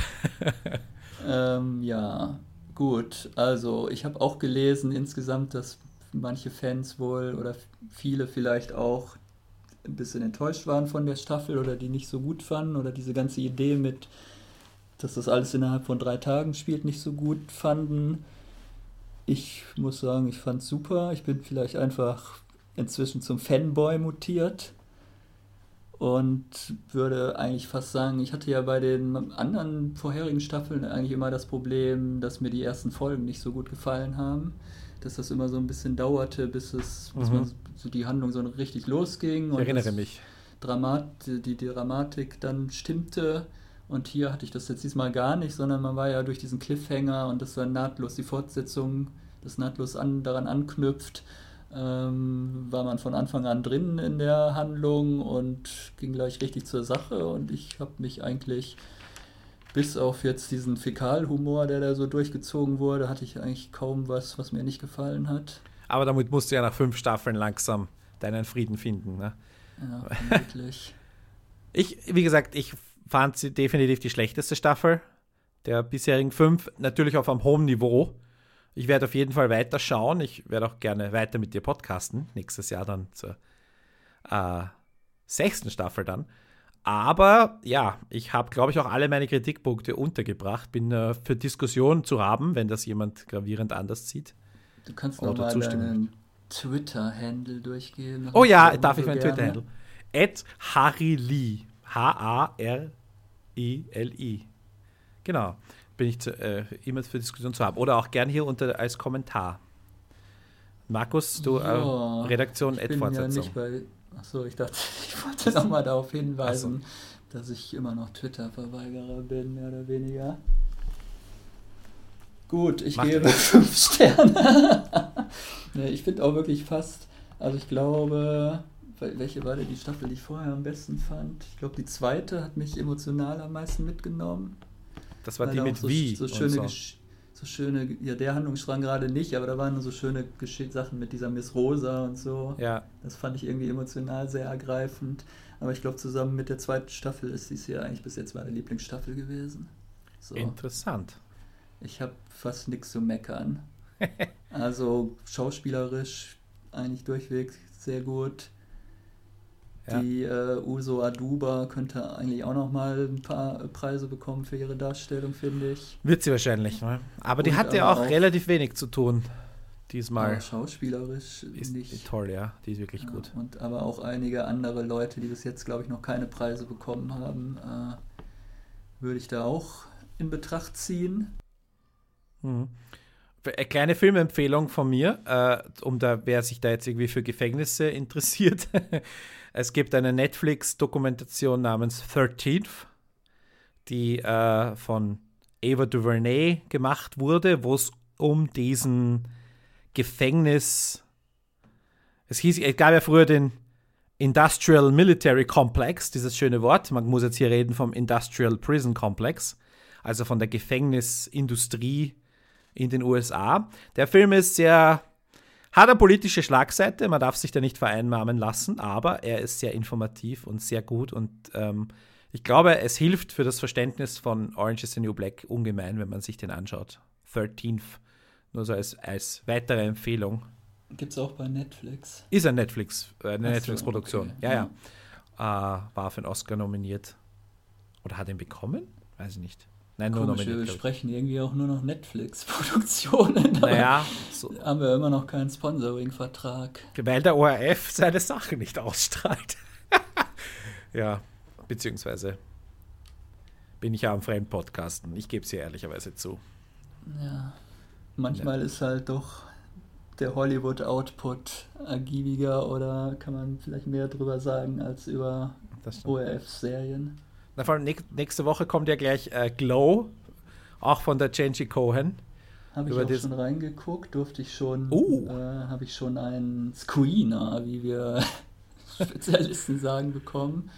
ähm, ja, gut. Also, ich habe auch gelesen insgesamt, dass manche Fans wohl oder viele vielleicht auch ein bisschen enttäuscht waren von der Staffel oder die nicht so gut fanden oder diese ganze Idee mit, dass das alles innerhalb von drei Tagen spielt, nicht so gut fanden. Ich muss sagen, ich fand es super. Ich bin vielleicht einfach inzwischen zum Fanboy mutiert und würde eigentlich fast sagen, ich hatte ja bei den anderen vorherigen Staffeln eigentlich immer das Problem, dass mir die ersten Folgen nicht so gut gefallen haben. Dass das immer so ein bisschen dauerte, bis es bis Mhm. man so die Handlung so richtig losging. ich und erinnere mich. Dramat, die Dramatik dann stimmte. Und hier hatte ich das jetzt diesmal gar nicht, sondern man war ja durch diesen Cliffhanger und das war nahtlos die Fortsetzung, das nahtlos an, daran anknüpft, ähm, war man von Anfang an drin in der Handlung und ging gleich richtig zur Sache. Und ich habe mich eigentlich, bis auf jetzt diesen Fäkalhumor, der da so durchgezogen wurde, hatte ich eigentlich kaum was, was mir nicht gefallen hat. Aber damit musst du ja nach fünf Staffeln langsam deinen Frieden finden. Ne? Ja, vermutlich. Ich, wie gesagt, ich fand sie definitiv die schlechteste Staffel der bisherigen fünf. Natürlich auf einem hohen Niveau. Ich werde auf jeden Fall weiter schauen. Ich werde auch gerne weiter mit dir podcasten. Nächstes Jahr dann zur äh, sechsten Staffel dann. Aber ja, ich habe, glaube ich, auch alle meine Kritikpunkte untergebracht. Bin äh, für Diskussion zu haben, wenn das jemand gravierend anders sieht. Du kannst noch mal zustimmen. deinen Twitter-Handle durchgeben. Das Oh ja, darf ich meinen. Twitter-Handle? At Harry Lee. H-A-R-I-L-I. Genau. Bin ich zu, äh, immer für Diskussion zu haben. Oder auch gern hier unter als Kommentar. Markus, du Ja, äh, Redaktion Ad bin ja Fortsetzung. nicht bei. Achso, ich dachte, ich wollte noch mal darauf hinweisen, dass ich immer noch Twitter-Verweigerer bin, mehr oder weniger. Gut, ich Mach gebe das. fünf Sterne. nee, ich finde auch wirklich fast, also ich glaube, wel- welche war denn die Staffel, die ich vorher am besten fand? Ich glaube, die zweite hat mich emotional am meisten mitgenommen. das war die mit so, Wie. So und schöne, so. Gesch- so schöne, ja, der Handlungsstrang gerade nicht, aber da waren so schöne Gesch Sachen mit dieser Miss Rosa und so. Ja, Das fand ich irgendwie emotional sehr ergreifend. Aber ich glaube, zusammen mit der zweiten Staffel ist dies hier eigentlich bis jetzt meine Lieblingsstaffel gewesen. So, interessant. ich habe fast nichts zu meckern. Also schauspielerisch eigentlich durchweg sehr gut. Ja. Die äh, Uso Aduba könnte eigentlich auch noch mal ein paar äh, Preise bekommen für ihre Darstellung, finde ich. Wird sie wahrscheinlich. Ne? Aber die Und hat ja auch auch- relativ wenig zu tun. Diesmal. Aber schauspielerisch Ist nicht. toll, ja. Die ist wirklich Ja, gut. Und aber auch einige andere Leute, die bis jetzt, glaube ich, noch keine Preise bekommen haben, äh, würde ich da auch in Betracht ziehen. Mhm. Eine kleine Filmempfehlung von mir, äh, um da, wer sich da jetzt irgendwie für Gefängnisse interessiert. es gibt eine Netflix-Dokumentation namens 13th, die äh, von Ava DuVernay gemacht wurde, wo es um diesen Gefängnis. Es hieß, es gab ja früher den Industrial Military Complex, dieses schöne Wort. Man muss jetzt hier reden vom Industrial Prison Complex, also von der Gefängnisindustrie in den USA. Der Film ist sehr Hat eine politische Schlagseite, man darf sich da nicht vereinnahmen lassen, aber er ist sehr informativ und sehr gut und ähm, ich glaube, es hilft für das Verständnis von Orange is the New Black ungemein, wenn man sich den anschaut. 13th, nur so als, als weitere Empfehlung. Gibt es auch bei Netflix. Ist ein Netflix, äh, eine so, Netflix-Produktion. okay. Ja, ja. Äh, war für einen Oscar nominiert. Oder hat ihn bekommen? Weiß ich nicht. Nein, nur Komisch, wir besprechen irgendwie auch nur noch Netflix-Produktionen. Naja, so, Haben wir immer noch keinen Sponsoring-Vertrag. weil der ORF seine Sachen nicht ausstrahlt. ja, beziehungsweise bin ich ja am Fremdpodcasten. Ich gebe es hier ehrlicherweise zu. Ja. Manchmal ist halt doch der Hollywood-Output ergiebiger oder kann man vielleicht mehr drüber sagen als über. ORF-Serien. Vor allem näch- nächste Woche kommt ja gleich äh, Glow, auch von der Jenji Cohen. Habe ich Über auch das- schon reingeguckt, durfte ich schon, Oh. äh, habe ich schon einen Screener, wie wir Spezialisten sagen, bekommen.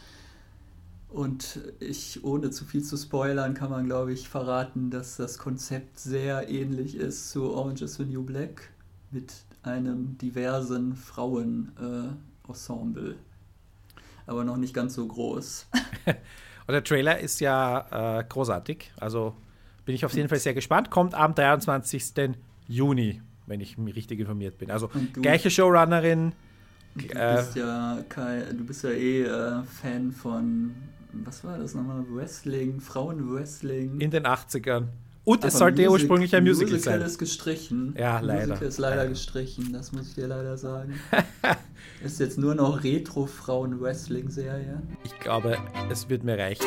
Und ich, ohne zu viel zu spoilern, kann man, glaube ich, verraten, dass das Konzept sehr ähnlich ist zu Orange is the New Black mit einem diversen Frauen-Ensemble. Aber noch nicht ganz so groß. Und der Trailer ist ja äh, großartig. Also bin ich auf jeden Fall sehr gespannt. Kommt am 23. Juni, wenn ich mich richtig informiert bin. Also du- gleiche Showrunnerin. Du Äh, bist ja kein, du bist ja eh äh, Fan von, was war das nochmal, Wrestling, Frauenwrestling. in den 80ern. Und es sollte Music- ursprünglich ein Musical, Musical sein. ist gestrichen. Ja, leider. Musical ist leider Leider. gestrichen, das muss ich dir leider sagen. ist jetzt nur noch Retro-Frauen-Wrestling-Serie. Ich glaube, es wird mir reichen.